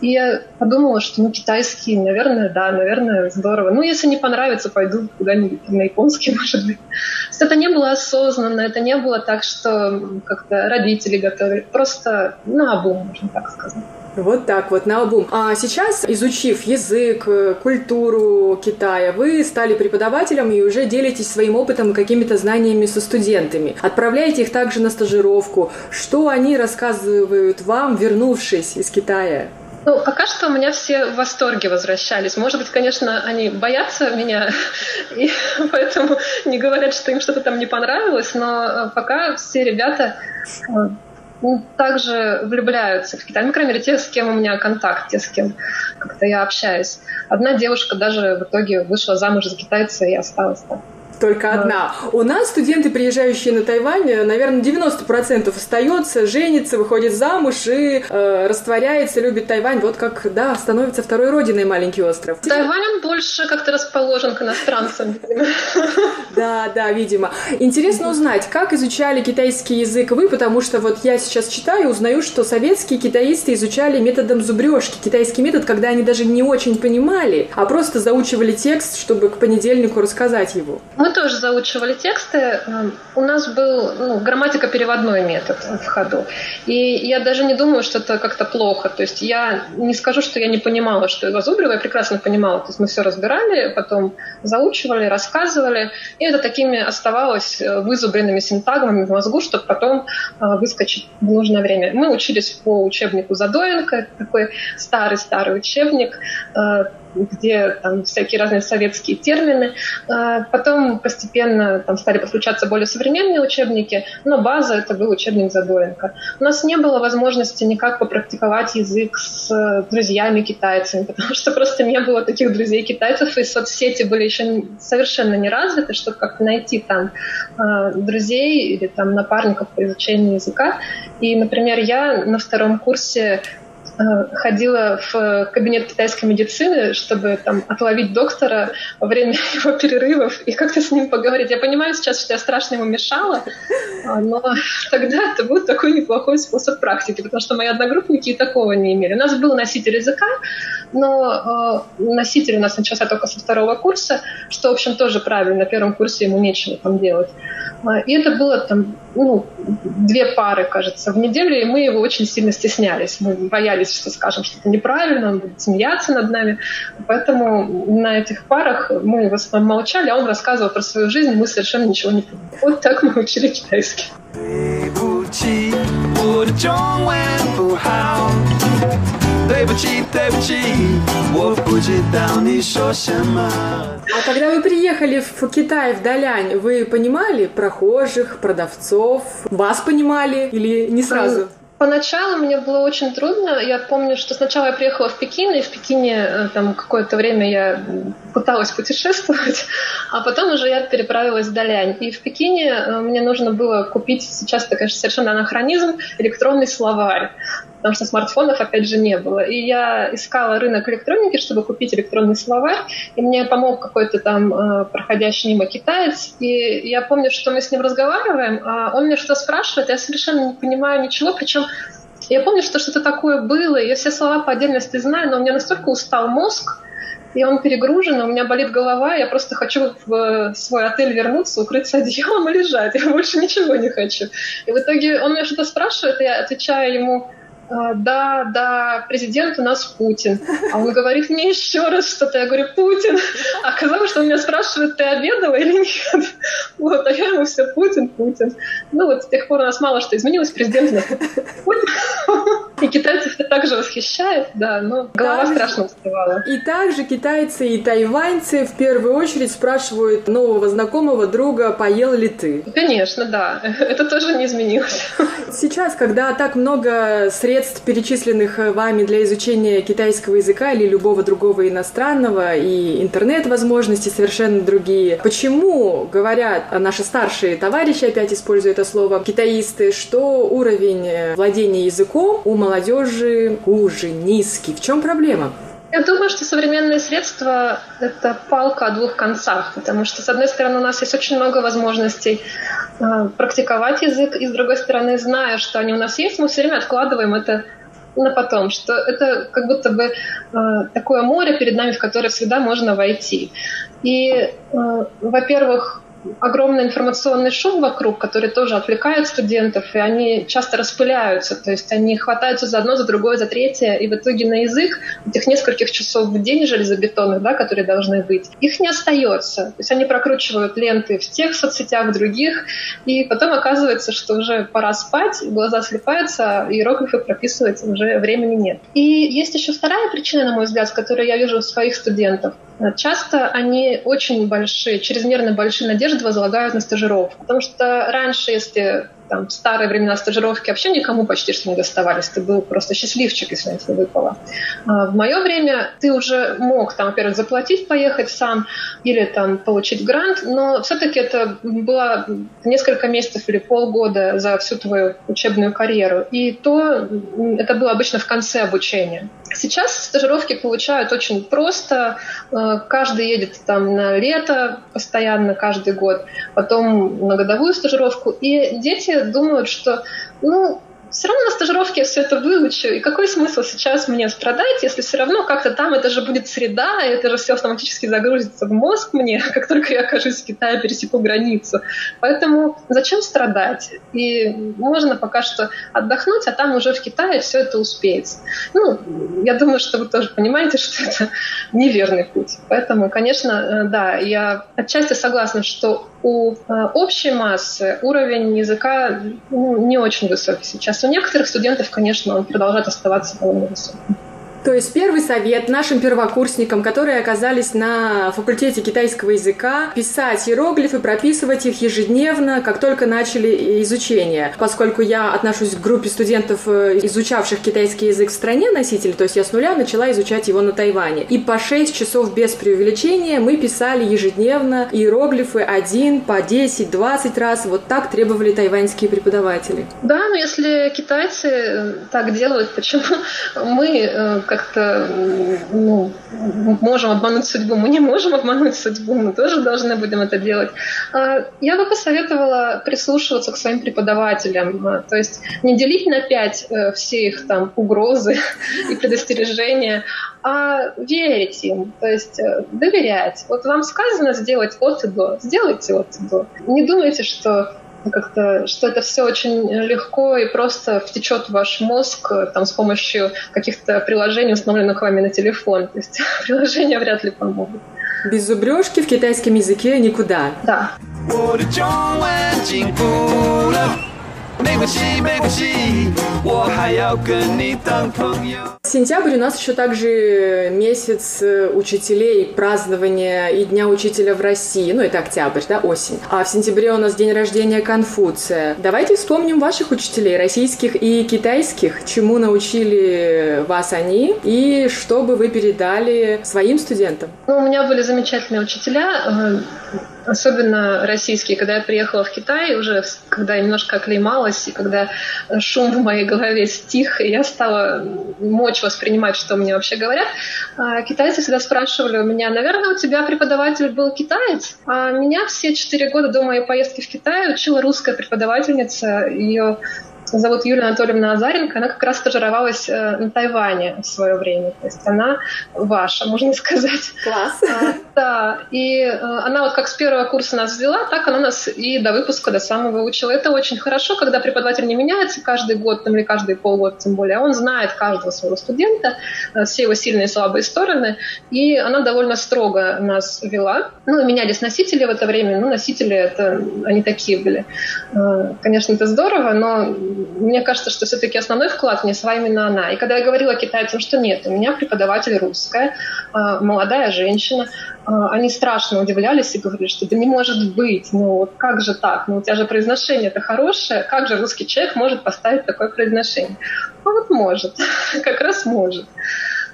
Speaker 7: и я подумала, что ну китайский, наверное, да, наверное, здорово. Ну, если не понравится, пойду куда-нибудь на японский, может быть. То это не было осознанно, это не было так, что как-то родители готовили, просто на обум, можно так сказать.
Speaker 6: Вот так вот, на обум. А сейчас, изучив язык, э, культуру Китая, вы стали преподавателем и уже делитесь своим опытом и какими-то знаниями со студентами. Отправляете их также на стажировку. Что они рассказывают вам, вернувшись из Китая?
Speaker 7: Ну, пока что у меня все в восторге возвращались. Может быть, конечно, они боятся меня, и поэтому не говорят, что им что-то там не понравилось, но э, пока все ребята э, ну, также влюбляются в Китай. Ну, мере, те, с кем у меня контакт, те, с кем как-то я общаюсь. Одна девушка даже в итоге вышла замуж за китайца и осталась там
Speaker 6: только одна. У нас студенты, приезжающие на Тайвань, наверное, 90% остается, женится, выходит замуж и э, растворяется, любит Тайвань. Вот как, да, становится второй родиной маленький остров.
Speaker 7: Тайвань, он больше как-то расположен к иностранцам.
Speaker 6: Да, да, видимо. Интересно узнать, как изучали китайский язык вы, потому что вот я сейчас читаю, узнаю, что советские китаисты изучали методом зубрежки. Китайский метод, когда они даже не очень понимали, а просто заучивали текст, чтобы к понедельнику рассказать его.
Speaker 7: Мы мы тоже заучивали тексты. У нас был ну, грамматико-переводной метод в ходу. И я даже не думаю, что это как-то плохо. То есть я не скажу, что я не понимала, что его зубрево, я прекрасно понимала. То есть мы все разбирали, потом заучивали, рассказывали. И это такими оставалось э, вызубренными синтагмами в мозгу, чтобы потом э, выскочить в нужное время. Мы учились по учебнику Задоенко, такой старый-старый учебник, э, где там всякие разные советские термины. А, потом постепенно там стали подключаться более современные учебники, но база это был учебник Задоенко. У нас не было возможности никак попрактиковать язык с друзьями китайцами, потому что просто не было таких друзей китайцев, и соцсети были еще совершенно не развиты, чтобы как-то найти там а, друзей или там напарников по изучению языка. И, например, я на втором курсе Э, ходила в кабинет китайской медицины, чтобы там отловить доктора во время его перерывов и как-то с ним поговорить. Я понимаю сейчас, что я страшно ему мешала, а, но тогда это был такой неплохой способ практики, потому что мои одногруппники и такого не имели. У нас был носитель языка, но э, носитель у нас начался только со второго курса, что, в общем, тоже правильно. На первом курсе ему нечего там делать. А, и это было там, ну, две пары, кажется, в неделю, и мы его очень сильно стеснялись. Мы боялись, что скажем что-то неправильно, он будет смеяться над нами. Поэтому на этих парах мы в основном молчали, а он рассказывал про свою жизнь, мы совершенно ничего не понимали. Вот так мы учили китайский. А
Speaker 6: когда вы приехали в Китай, в Далянь, вы понимали прохожих, продавцов? Вас понимали или не сразу?
Speaker 7: Поначалу мне было очень трудно. Я помню, что сначала я приехала в Пекин, и в Пекине э, там какое-то время я пыталась путешествовать, а потом уже я переправилась в Далянь. И в Пекине э, мне нужно было купить, сейчас это, конечно, совершенно анахронизм, электронный словарь потому что смартфонов, опять же, не было. И я искала рынок электроники, чтобы купить электронный словарь, и мне помог какой-то там э, проходящий мимо китаец, и я помню, что мы с ним разговариваем, а он мне что-то спрашивает, я совершенно не понимаю ничего, причем я помню, что что-то такое было, я все слова по отдельности знаю, но у меня настолько устал мозг, и он перегружен, у меня болит голова, я просто хочу в свой отель вернуться, укрыться одеялом и лежать, я больше ничего не хочу. И в итоге он меня что-то спрашивает, я отвечаю ему, «А, да, да, президент у нас Путин. А он говорит мне еще раз что-то. Я говорю, Путин. А оказалось, что он меня спрашивает, ты обедала или нет? Вот, а я ему все, Путин, Путин. Ну вот с тех пор у нас мало что изменилось. Президент у нас Путин. И китайцев это также восхищает, да, но голова также, страшно уставала.
Speaker 6: И также китайцы и тайваньцы в первую очередь спрашивают нового знакомого друга, поел ли ты?
Speaker 7: Конечно, да. Это тоже не изменилось.
Speaker 6: Сейчас, когда так много средств, перечисленных вами для изучения китайского языка или любого другого иностранного, и интернет-возможности совершенно другие, почему говорят наши старшие товарищи, опять используя это слово, китаисты, что уровень владения языком у молодежи хуже, низкий. В чем проблема?
Speaker 7: Я думаю, что современные средства — это палка о двух концах, потому что, с одной стороны, у нас есть очень много возможностей э, практиковать язык, и, с другой стороны, зная, что они у нас есть, мы все время откладываем это на потом, что это как будто бы э, такое море перед нами, в которое всегда можно войти. И, э, во-первых, огромный информационный шум вокруг, который тоже отвлекает студентов, и они часто распыляются, то есть они хватаются за одно, за другое, за третье, и в итоге на язык этих нескольких часов в день железобетонных, да, которые должны быть, их не остается. То есть они прокручивают ленты в тех соцсетях, в других, и потом оказывается, что уже пора спать, глаза слепаются, а иероглифы прописывать уже времени нет. И есть еще вторая причина, на мой взгляд, с которой я вижу своих студентов. Часто они очень большие, чрезмерно большие надежды возлагают на стажировку. Потому что раньше, если там, в старые времена стажировки вообще никому почти что не доставались. Ты был просто счастливчик, если это выпало. А в мое время ты уже мог, там, во-первых, заплатить, поехать сам или там получить грант, но все-таки это было несколько месяцев или полгода за всю твою учебную карьеру. И то это было обычно в конце обучения. Сейчас стажировки получают очень просто. Э, каждый едет там на лето постоянно, каждый год, потом на годовую стажировку. И дети думают, что ну, все равно на стажировке я все это выучу. И какой смысл сейчас мне страдать, если все равно как-то там это же будет среда, и это же все автоматически загрузится в мозг мне, как только я окажусь в Китае, пересеку границу. Поэтому зачем страдать? И можно пока что отдохнуть, а там уже в Китае все это успеется. Ну, я думаю, что вы тоже понимаете, что это неверный путь. Поэтому, конечно, э, да, я отчасти согласна, что у э, общей массы уровень языка ну, не очень высокий сейчас. У некоторых студентов, конечно, он продолжает оставаться довольно высоким.
Speaker 6: То есть первый совет нашим первокурсникам, которые оказались на факультете китайского языка, писать иероглифы, прописывать их ежедневно, как только начали изучение. Поскольку я отношусь к группе студентов, э, изучавших китайский язык в стране носитель, то есть я с нуля начала изучать его на Тайване. И по 6 часов без преувеличения мы писали ежедневно иероглифы один по 10-20 раз. Вот так требовали тайваньские преподаватели.
Speaker 7: Да, но если китайцы э, так делают, почему мы э, как-то ну, можем обмануть судьбу. Мы не можем обмануть судьбу, мы тоже должны будем это делать. А, я бы посоветовала прислушиваться к своим преподавателям, а, то есть не делить на пять э, все их там угрозы и предостережения, а верить им, то есть э, доверять. Вот вам сказано сделать от и до, сделайте от и до. Не думайте, что как-то, что это все очень легко и просто втечет в ваш мозг э, там, с помощью каких-то приложений, установленных вами на телефон. То есть приложения вряд ли помогут.
Speaker 6: Без зубрежки в китайском языке никуда.
Speaker 7: Да.
Speaker 6: Сентябрь у нас еще также месяц э, учителей, празднования и Дня учителя в России. Ну, это октябрь, да, осень. А в сентябре у нас день рождения Конфуция. Давайте вспомним ваших учителей, российских и китайских. Чему научили вас они и что бы вы передали своим студентам?
Speaker 7: Ну, у меня были замечательные учителя э, особенно российские, когда я приехала в Китай, уже когда я немножко оклеймалась, и когда шум в моей голове стих, и я стала мочь воспринимать, что мне вообще говорят, а китайцы всегда спрашивали у меня, наверное, у тебя преподаватель был китаец? А меня все четыре года до моей поездки в Китай учила русская преподавательница, ее зовут Юлия Анатольевна Азаренко, она как раз стажировалась э, на Тайване в свое время. То есть она ваша, можно сказать.
Speaker 6: Класс.
Speaker 7: А, да, и э, она вот как с первого курса нас взяла, так она нас и до выпуска, до самого учила. Это очень хорошо, когда преподаватель не меняется каждый год там, или каждый полгода, тем более. Он знает каждого своего студента, э, все его сильные и слабые стороны, и она довольно строго нас вела. Ну, менялись носители в это время, ну, носители это, они такие были. Конечно, это здорово, но мне кажется, что все-таки основной вклад внесла именно она. И когда я говорила китайцам, что нет, у меня преподаватель русская, а, молодая женщина, а, они страшно удивлялись и говорили, что да не может быть, ну как же так, ну у тебя же произношение это хорошее, как же русский человек может поставить такое произношение? Ну вот может, как раз может.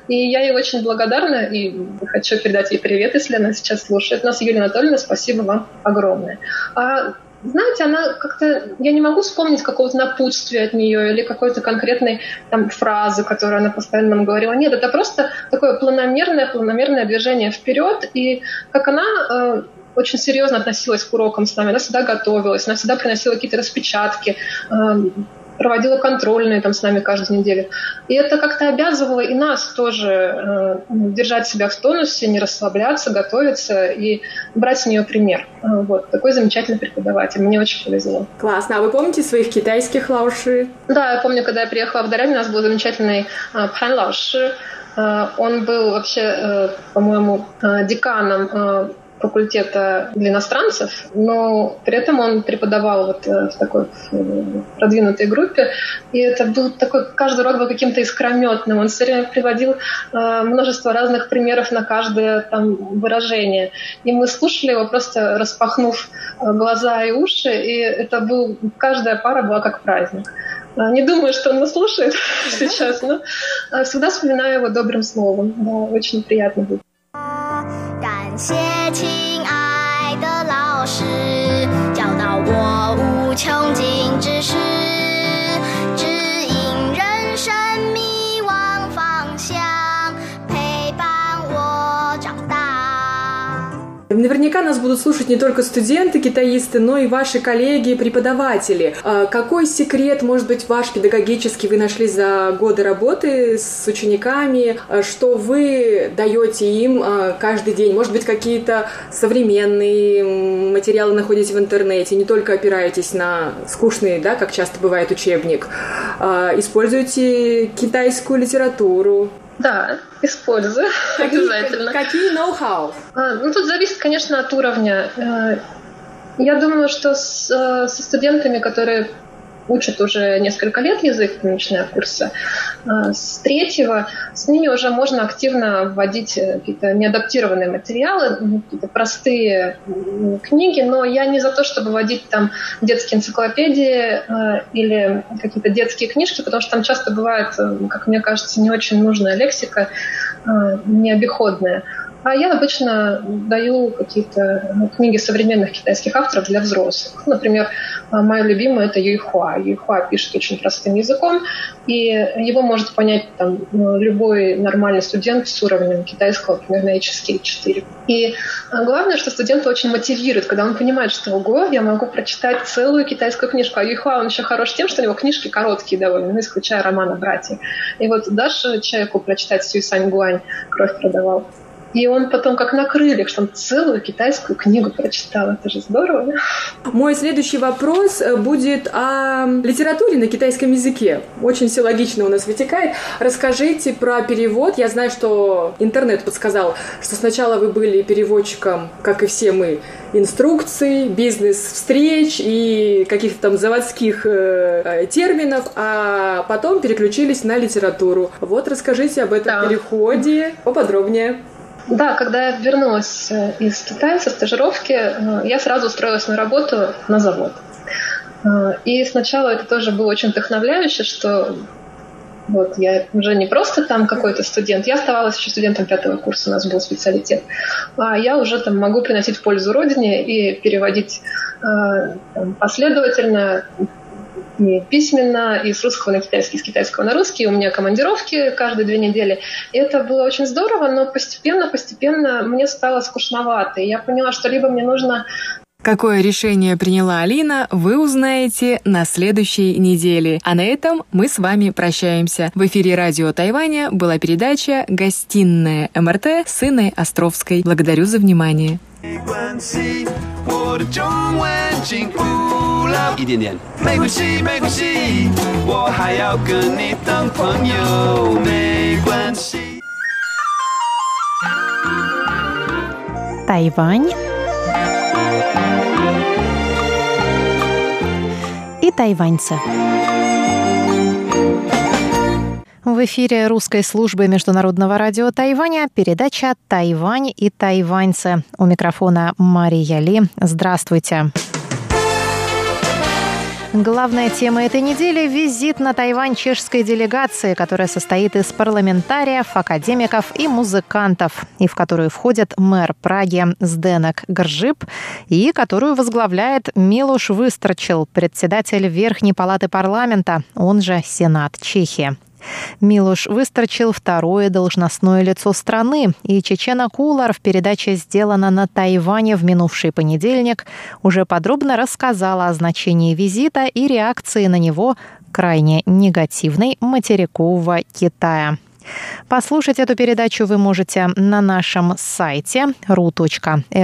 Speaker 7: И я ей очень благодарна и хочу передать ей привет, если она сейчас слушает нас. Юлия Анатольевна, спасибо вам огромное. А знаете, она как-то, я не могу вспомнить какого-то напутствия от нее или какой-то конкретной там фразы, которую она постоянно нам говорила. Нет, это просто такое планомерное, планомерное движение вперед, и как она э, очень серьезно относилась к урокам с нами, она всегда готовилась, она всегда приносила какие-то распечатки, э, проводила контрольные там с нами каждую неделю. И это как-то обязывало и нас тоже э, держать себя в тонусе, не расслабляться, готовиться и брать с нее пример. Э, вот такой замечательный преподаватель. Мне очень повезло.
Speaker 6: Классно. А вы помните своих китайских лауши?
Speaker 7: Да, я помню, когда я приехала в Даряне, у нас был замечательный э, Пан Лауши. Э, он был вообще, э, по-моему, деканом факультета для иностранцев, но при этом он преподавал вот э, в такой продвинутой группе, и это был такой, каждый урок был каким-то искрометным, он все время приводил э, множество разных примеров на каждое там выражение, и мы слушали его просто распахнув э, глаза и уши, и это был, каждая пара была как праздник. Не думаю, что он нас слушает сейчас, но всегда вспоминаю его добрым словом. Да, очень приятно будет. 写起
Speaker 6: Наверняка нас будут слушать не только студенты-китаисты, но и ваши коллеги, преподаватели. А какой секрет, может быть, ваш педагогический вы нашли за годы работы с учениками? А что вы даете им а, каждый день? Может быть, какие-то современные материалы находите в интернете, не только опираетесь на скучный, да, как часто бывает учебник. Используйте китайскую литературу,
Speaker 7: да, использую какие, обязательно.
Speaker 6: Какие ноу-хау?
Speaker 7: А, ну, тут зависит, конечно, от уровня. Э, я думаю, что с, э, со студентами, которые учат уже несколько лет язык, начиная курса. А, с третьего с ними уже можно активно вводить э, какие-то неадаптированные материалы, ну, какие-то простые книги, но я не за то, чтобы вводить там детские энциклопедии э, или какие-то детские книжки, потому что там часто бывает, э, как мне кажется, не очень нужная лексика, необиходная. А я обычно даю какие-то ну, книги современных китайских авторов для взрослых. Например, а, моя любимая — это Юйхуа. Юйхуа пишет очень простым языком, и его может понять там, ну, любой нормальный студент с уровнем китайского примерно HSK 4. И а, главное, что студента очень мотивирует, когда он понимает, что ого, я могу прочитать целую китайскую книжку. А Юйхуа, он еще хорош тем, что у него книжки короткие довольно, ну, исключая романа «Братья». И вот дашь человеку прочитать Сюй Гуань «Кровь продавал», и он потом как на крыльях, что он целую китайскую книгу прочитал. Это же здорово.
Speaker 2: Мой следующий вопрос э, будет о литературе на китайском языке. Очень все логично у нас вытекает. Расскажите про перевод. Я знаю, что интернет подсказал, что сначала вы были переводчиком, как и все мы, инструкций, бизнес-встреч и каких-то там заводских э, э, терминов, а потом переключились на литературу. Вот расскажите об этом да. переходе поподробнее.
Speaker 7: Да, когда я вернулась э, из Китая со стажировки, э, я сразу устроилась на работу на завод. Э, и сначала это тоже было очень вдохновляюще, что вот я уже не просто там какой-то студент, я оставалась еще студентом пятого курса, у нас был специалитет, а я уже там могу приносить пользу родине и переводить там, последовательно письменно, и с русского на китайский, с китайского на русский. У меня командировки каждые две недели. И это было очень здорово, но постепенно, постепенно мне стало скучновато. И я поняла, что либо мне нужно
Speaker 2: Какое решение приняла Алина, вы узнаете на следующей неделе. А на этом мы с вами прощаемся. В эфире радио Тайваня была передача «Гостиная МРТ» с Инной Островской. Благодарю за внимание. 一点点。没关系，没关系，我还要跟你当朋友，没关系。Тайвань и тайваньцы. В эфире русской службы Международного радио Тайваня передача «Тайвань и тайваньцы». У микрофона Мария Ли. Здравствуйте. Главная тема этой недели – визит на Тайвань чешской делегации, которая состоит из парламентариев, академиков и музыкантов, и в которую входит мэр Праги Сденек Гржип, и которую возглавляет Милуш Выстрочил, председатель Верхней палаты парламента, он же Сенат Чехии. Милуш выстрочил второе должностное лицо страны, и Чечена Кулар в передаче «Сделано на Тайване» в минувший понедельник уже подробно рассказала о значении визита и реакции на него крайне негативной материкового Китая. Послушать эту передачу вы можете на нашем сайте ru.rti.org.tw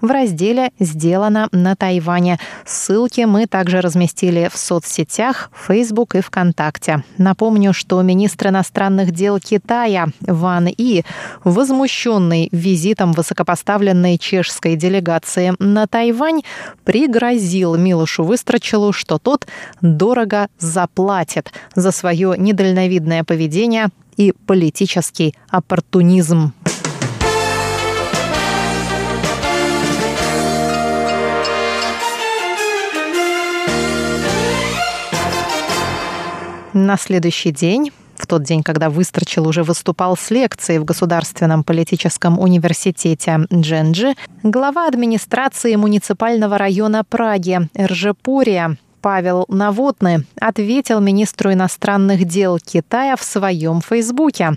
Speaker 2: в разделе «Сделано на Тайване». Ссылки мы также разместили в соцсетях Facebook и ВКонтакте. Напомню, что министр иностранных дел Китая Ван И, возмущенный визитом высокопоставленной чешской делегации на Тайвань, пригрозил Милошу Выстрочилу, что тот дорого заплатит ответит за свое недальновидное поведение и политический оппортунизм. На следующий день в тот день, когда Выстрочил уже выступал с лекцией в Государственном политическом университете Дженджи, глава администрации муниципального района Праги Ржепурия Павел Наводный ответил министру иностранных дел Китая в своем Фейсбуке.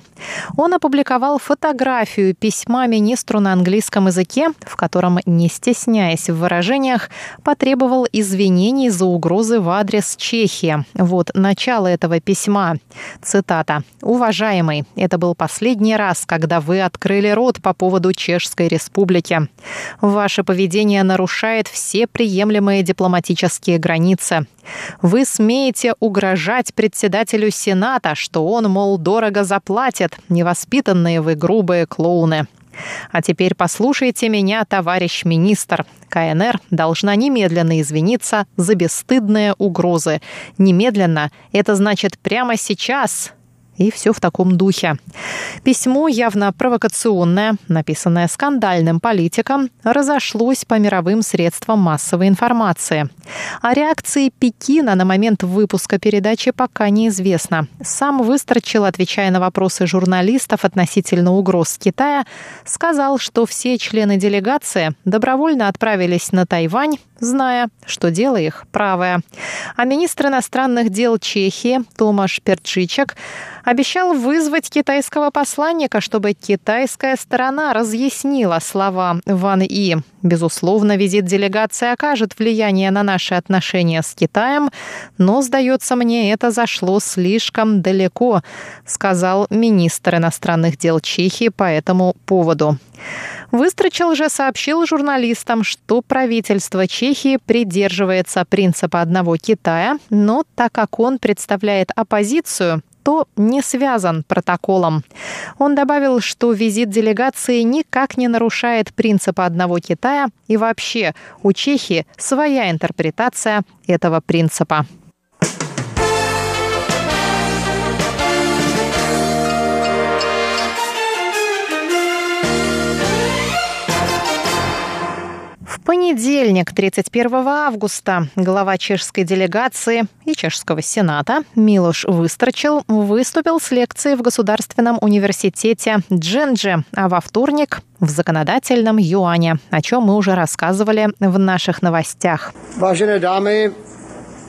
Speaker 2: Он опубликовал фотографию письма министру на английском языке, в котором, не стесняясь в выражениях, потребовал извинений за угрозы в адрес Чехии. Вот начало этого письма. Цитата. «Уважаемый, это был последний раз, когда вы открыли рот по поводу Чешской Республики. Ваше поведение нарушает все приемлемые дипломатические границы вопросы. Вы смеете угрожать председателю Сената, что он, мол, дорого заплатит. Невоспитанные вы грубые клоуны. А теперь послушайте меня, товарищ министр. КНР должна немедленно извиниться за бесстыдные угрозы. Немедленно – это значит прямо сейчас – и все в таком духе. Письмо, явно провокационное, написанное скандальным политиком, разошлось по мировым средствам массовой информации. О реакции Пекина на момент выпуска передачи пока неизвестно. Сам Выстрочил, отвечая на вопросы журналистов относительно угроз Китая, сказал, что все члены делегации добровольно отправились на Тайвань, зная, что дело их правое. А министр иностранных дел Чехии Томаш Перчичек обещал вызвать китайского посланника, чтобы китайская сторона разъяснила слова Ван И. Безусловно, визит делегации окажет влияние на наши отношения с Китаем, но, сдается мне, это зашло слишком далеко, сказал министр иностранных дел Чехии по этому поводу. Выстрочил же сообщил журналистам, что правительство Чехии придерживается принципа одного Китая, но так как он представляет оппозицию, то не связан протоколом. Он добавил, что визит делегации никак не нарушает принципа одного Китая и вообще у Чехии своя интерпретация этого принципа. Понедельник, 31 августа, глава чешской делегации и чешского сената Милош Выстрочил выступил с лекцией в Государственном университете Дженджи, а во вторник в законодательном юане, о чем мы уже рассказывали в наших новостях.
Speaker 8: Dámy,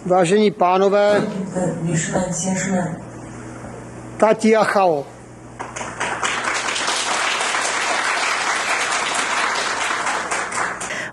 Speaker 8: vážení pánové, Tati Achao.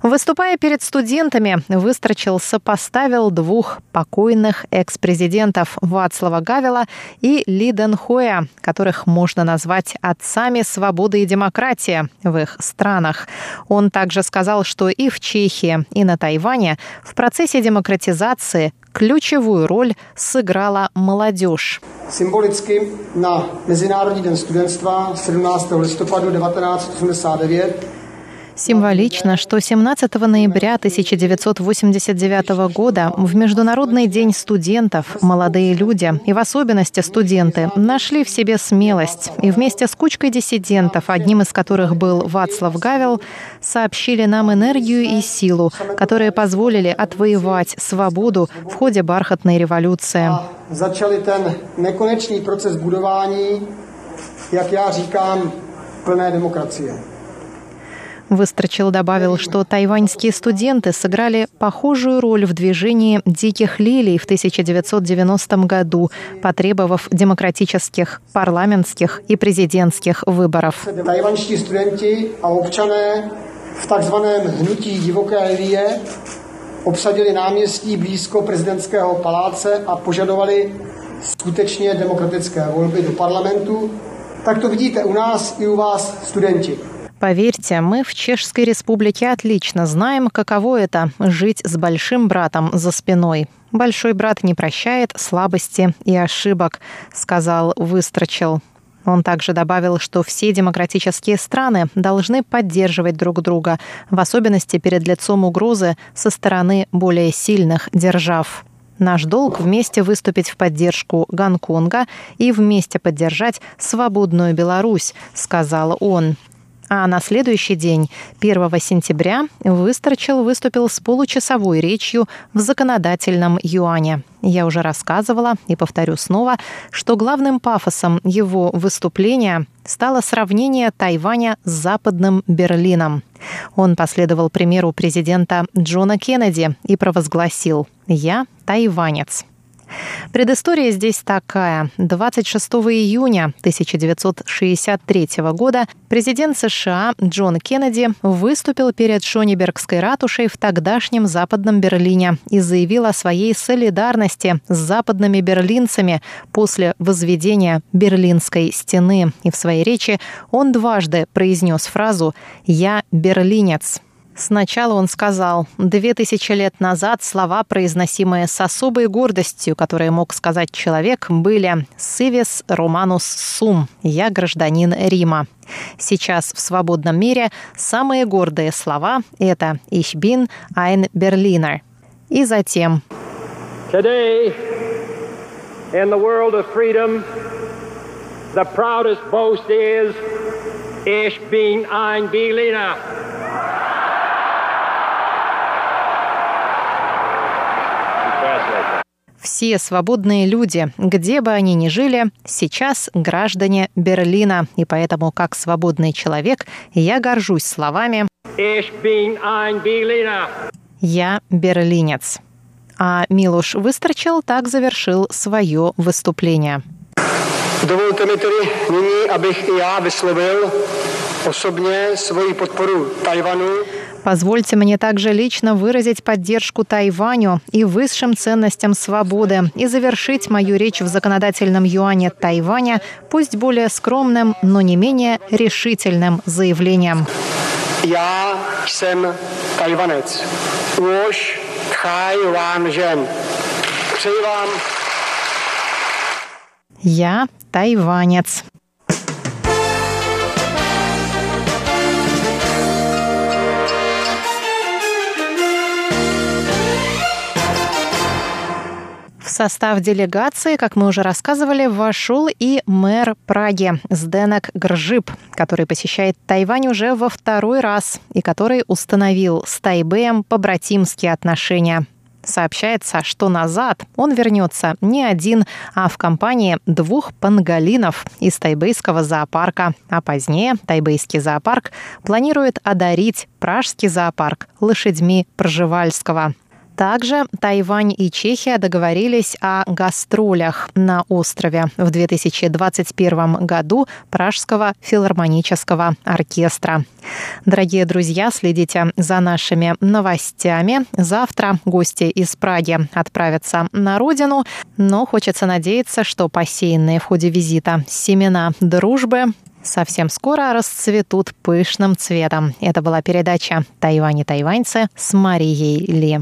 Speaker 2: Выступая перед студентами, Выстрочил сопоставил двух покойных экс-президентов Вацлава Гавела и Ли Денхуя, которых можно назвать отцами свободы и демократии в их странах. Он также сказал, что и в Чехии, и на Тайване в процессе демократизации ключевую роль сыграла молодежь.
Speaker 8: Symbolicky на Mezinárodní den studentstva 17. listopadu 1989
Speaker 2: Символично, что 17 ноября 1989 года в Международный день студентов молодые люди, и в особенности студенты, нашли в себе смелость и вместе с кучкой диссидентов, одним из которых был Вацлав Гавел, сообщили нам энергию и силу, которые позволили отвоевать свободу в ходе бархатной революции.
Speaker 8: Začali ten nekonečný proces budování, jak já říkám.
Speaker 2: Выстрочил добавил, что тайваньские студенты сыграли похожую роль в движении «Диких лилий» в 1990 году, потребовав демократических парламентских и президентских выборов.
Speaker 8: Тайваньские студенты а обчаné в takzvaném hnutí divoké lilie obsadili náměstí blízko prezidentského paláce a požadovali skutečně demokratické volby do parlamentu. Tak to vidíte u nás i u vás, studenti.
Speaker 2: Поверьте, мы в Чешской Республике отлично знаем, каково это – жить с большим братом за спиной. Большой брат не прощает слабости и ошибок, сказал Выстрочил. Он также добавил, что все демократические страны должны поддерживать друг друга, в особенности перед лицом угрозы со стороны более сильных держав. Наш долг вместе выступить в поддержку Гонконга и вместе поддержать свободную Беларусь, сказал он. А на следующий день, 1 сентября, Выстрочил выступил с получасовой речью в законодательном юане. Я уже рассказывала и повторю снова, что главным пафосом его выступления стало сравнение Тайваня с западным Берлином. Он последовал примеру президента Джона Кеннеди и провозгласил «Я тайванец». Предыстория здесь такая. 26 июня 1963 года президент США Джон Кеннеди выступил перед Шонебергской ратушей в тогдашнем Западном Берлине и заявил о своей солидарности с западными берлинцами после возведения Берлинской стены. И в своей речи он дважды произнес фразу «Я берлинец». Сначала он сказал, две тысячи лет назад слова, произносимые с особой гордостью, которые мог сказать человек, были «Civis Romanus Sum» – «Я гражданин Рима». Сейчас в свободном мире самые гордые слова – это «Ich bin ein Berliner». И затем
Speaker 9: Today, in the world of freedom, the proudest boast is Ich bin ein Berliner.
Speaker 2: Все свободные люди, где бы они ни жили, сейчас граждане Берлина. И поэтому, как свободный человек, я горжусь словами. «Я берлинец». А Милуш Выстрочил так завершил свое выступление.
Speaker 8: Dovolte mi tedy nyní, abych i já vyslovil osobně svoji podporu Tajvanu
Speaker 2: Позвольте мне также лично выразить поддержку Тайваню и высшим ценностям свободы и завершить мою речь в законодательном юане Тайваня, пусть более скромным, но не менее решительным заявлением.
Speaker 8: Už Tchaj žen. Přeji vám
Speaker 2: Я тайванец. Состав делегации, как мы уже рассказывали, вошел и мэр Праги Сденек Гржип, который посещает Тайвань уже во второй раз и который установил с Тайбэем побратимские отношения. Сообщается, что назад он вернется не один, а в компании двух панголинов из тайбейского зоопарка. А позднее тайбейский зоопарк планирует одарить пражский зоопарк лошадьми Пржевальского. Также Тайвань и Чехия договорились о гастролях на острове в 2021 году Пражского филармонического оркестра. Дорогие друзья, следите за нашими новостями. Завтра гости из Праги отправятся на родину, но хочется надеяться, что посеянные в ходе визита семена дружбы совсем скоро расцветут пышным цветом. Это была передача «Тайвань и тайваньцы» с Марией Ли.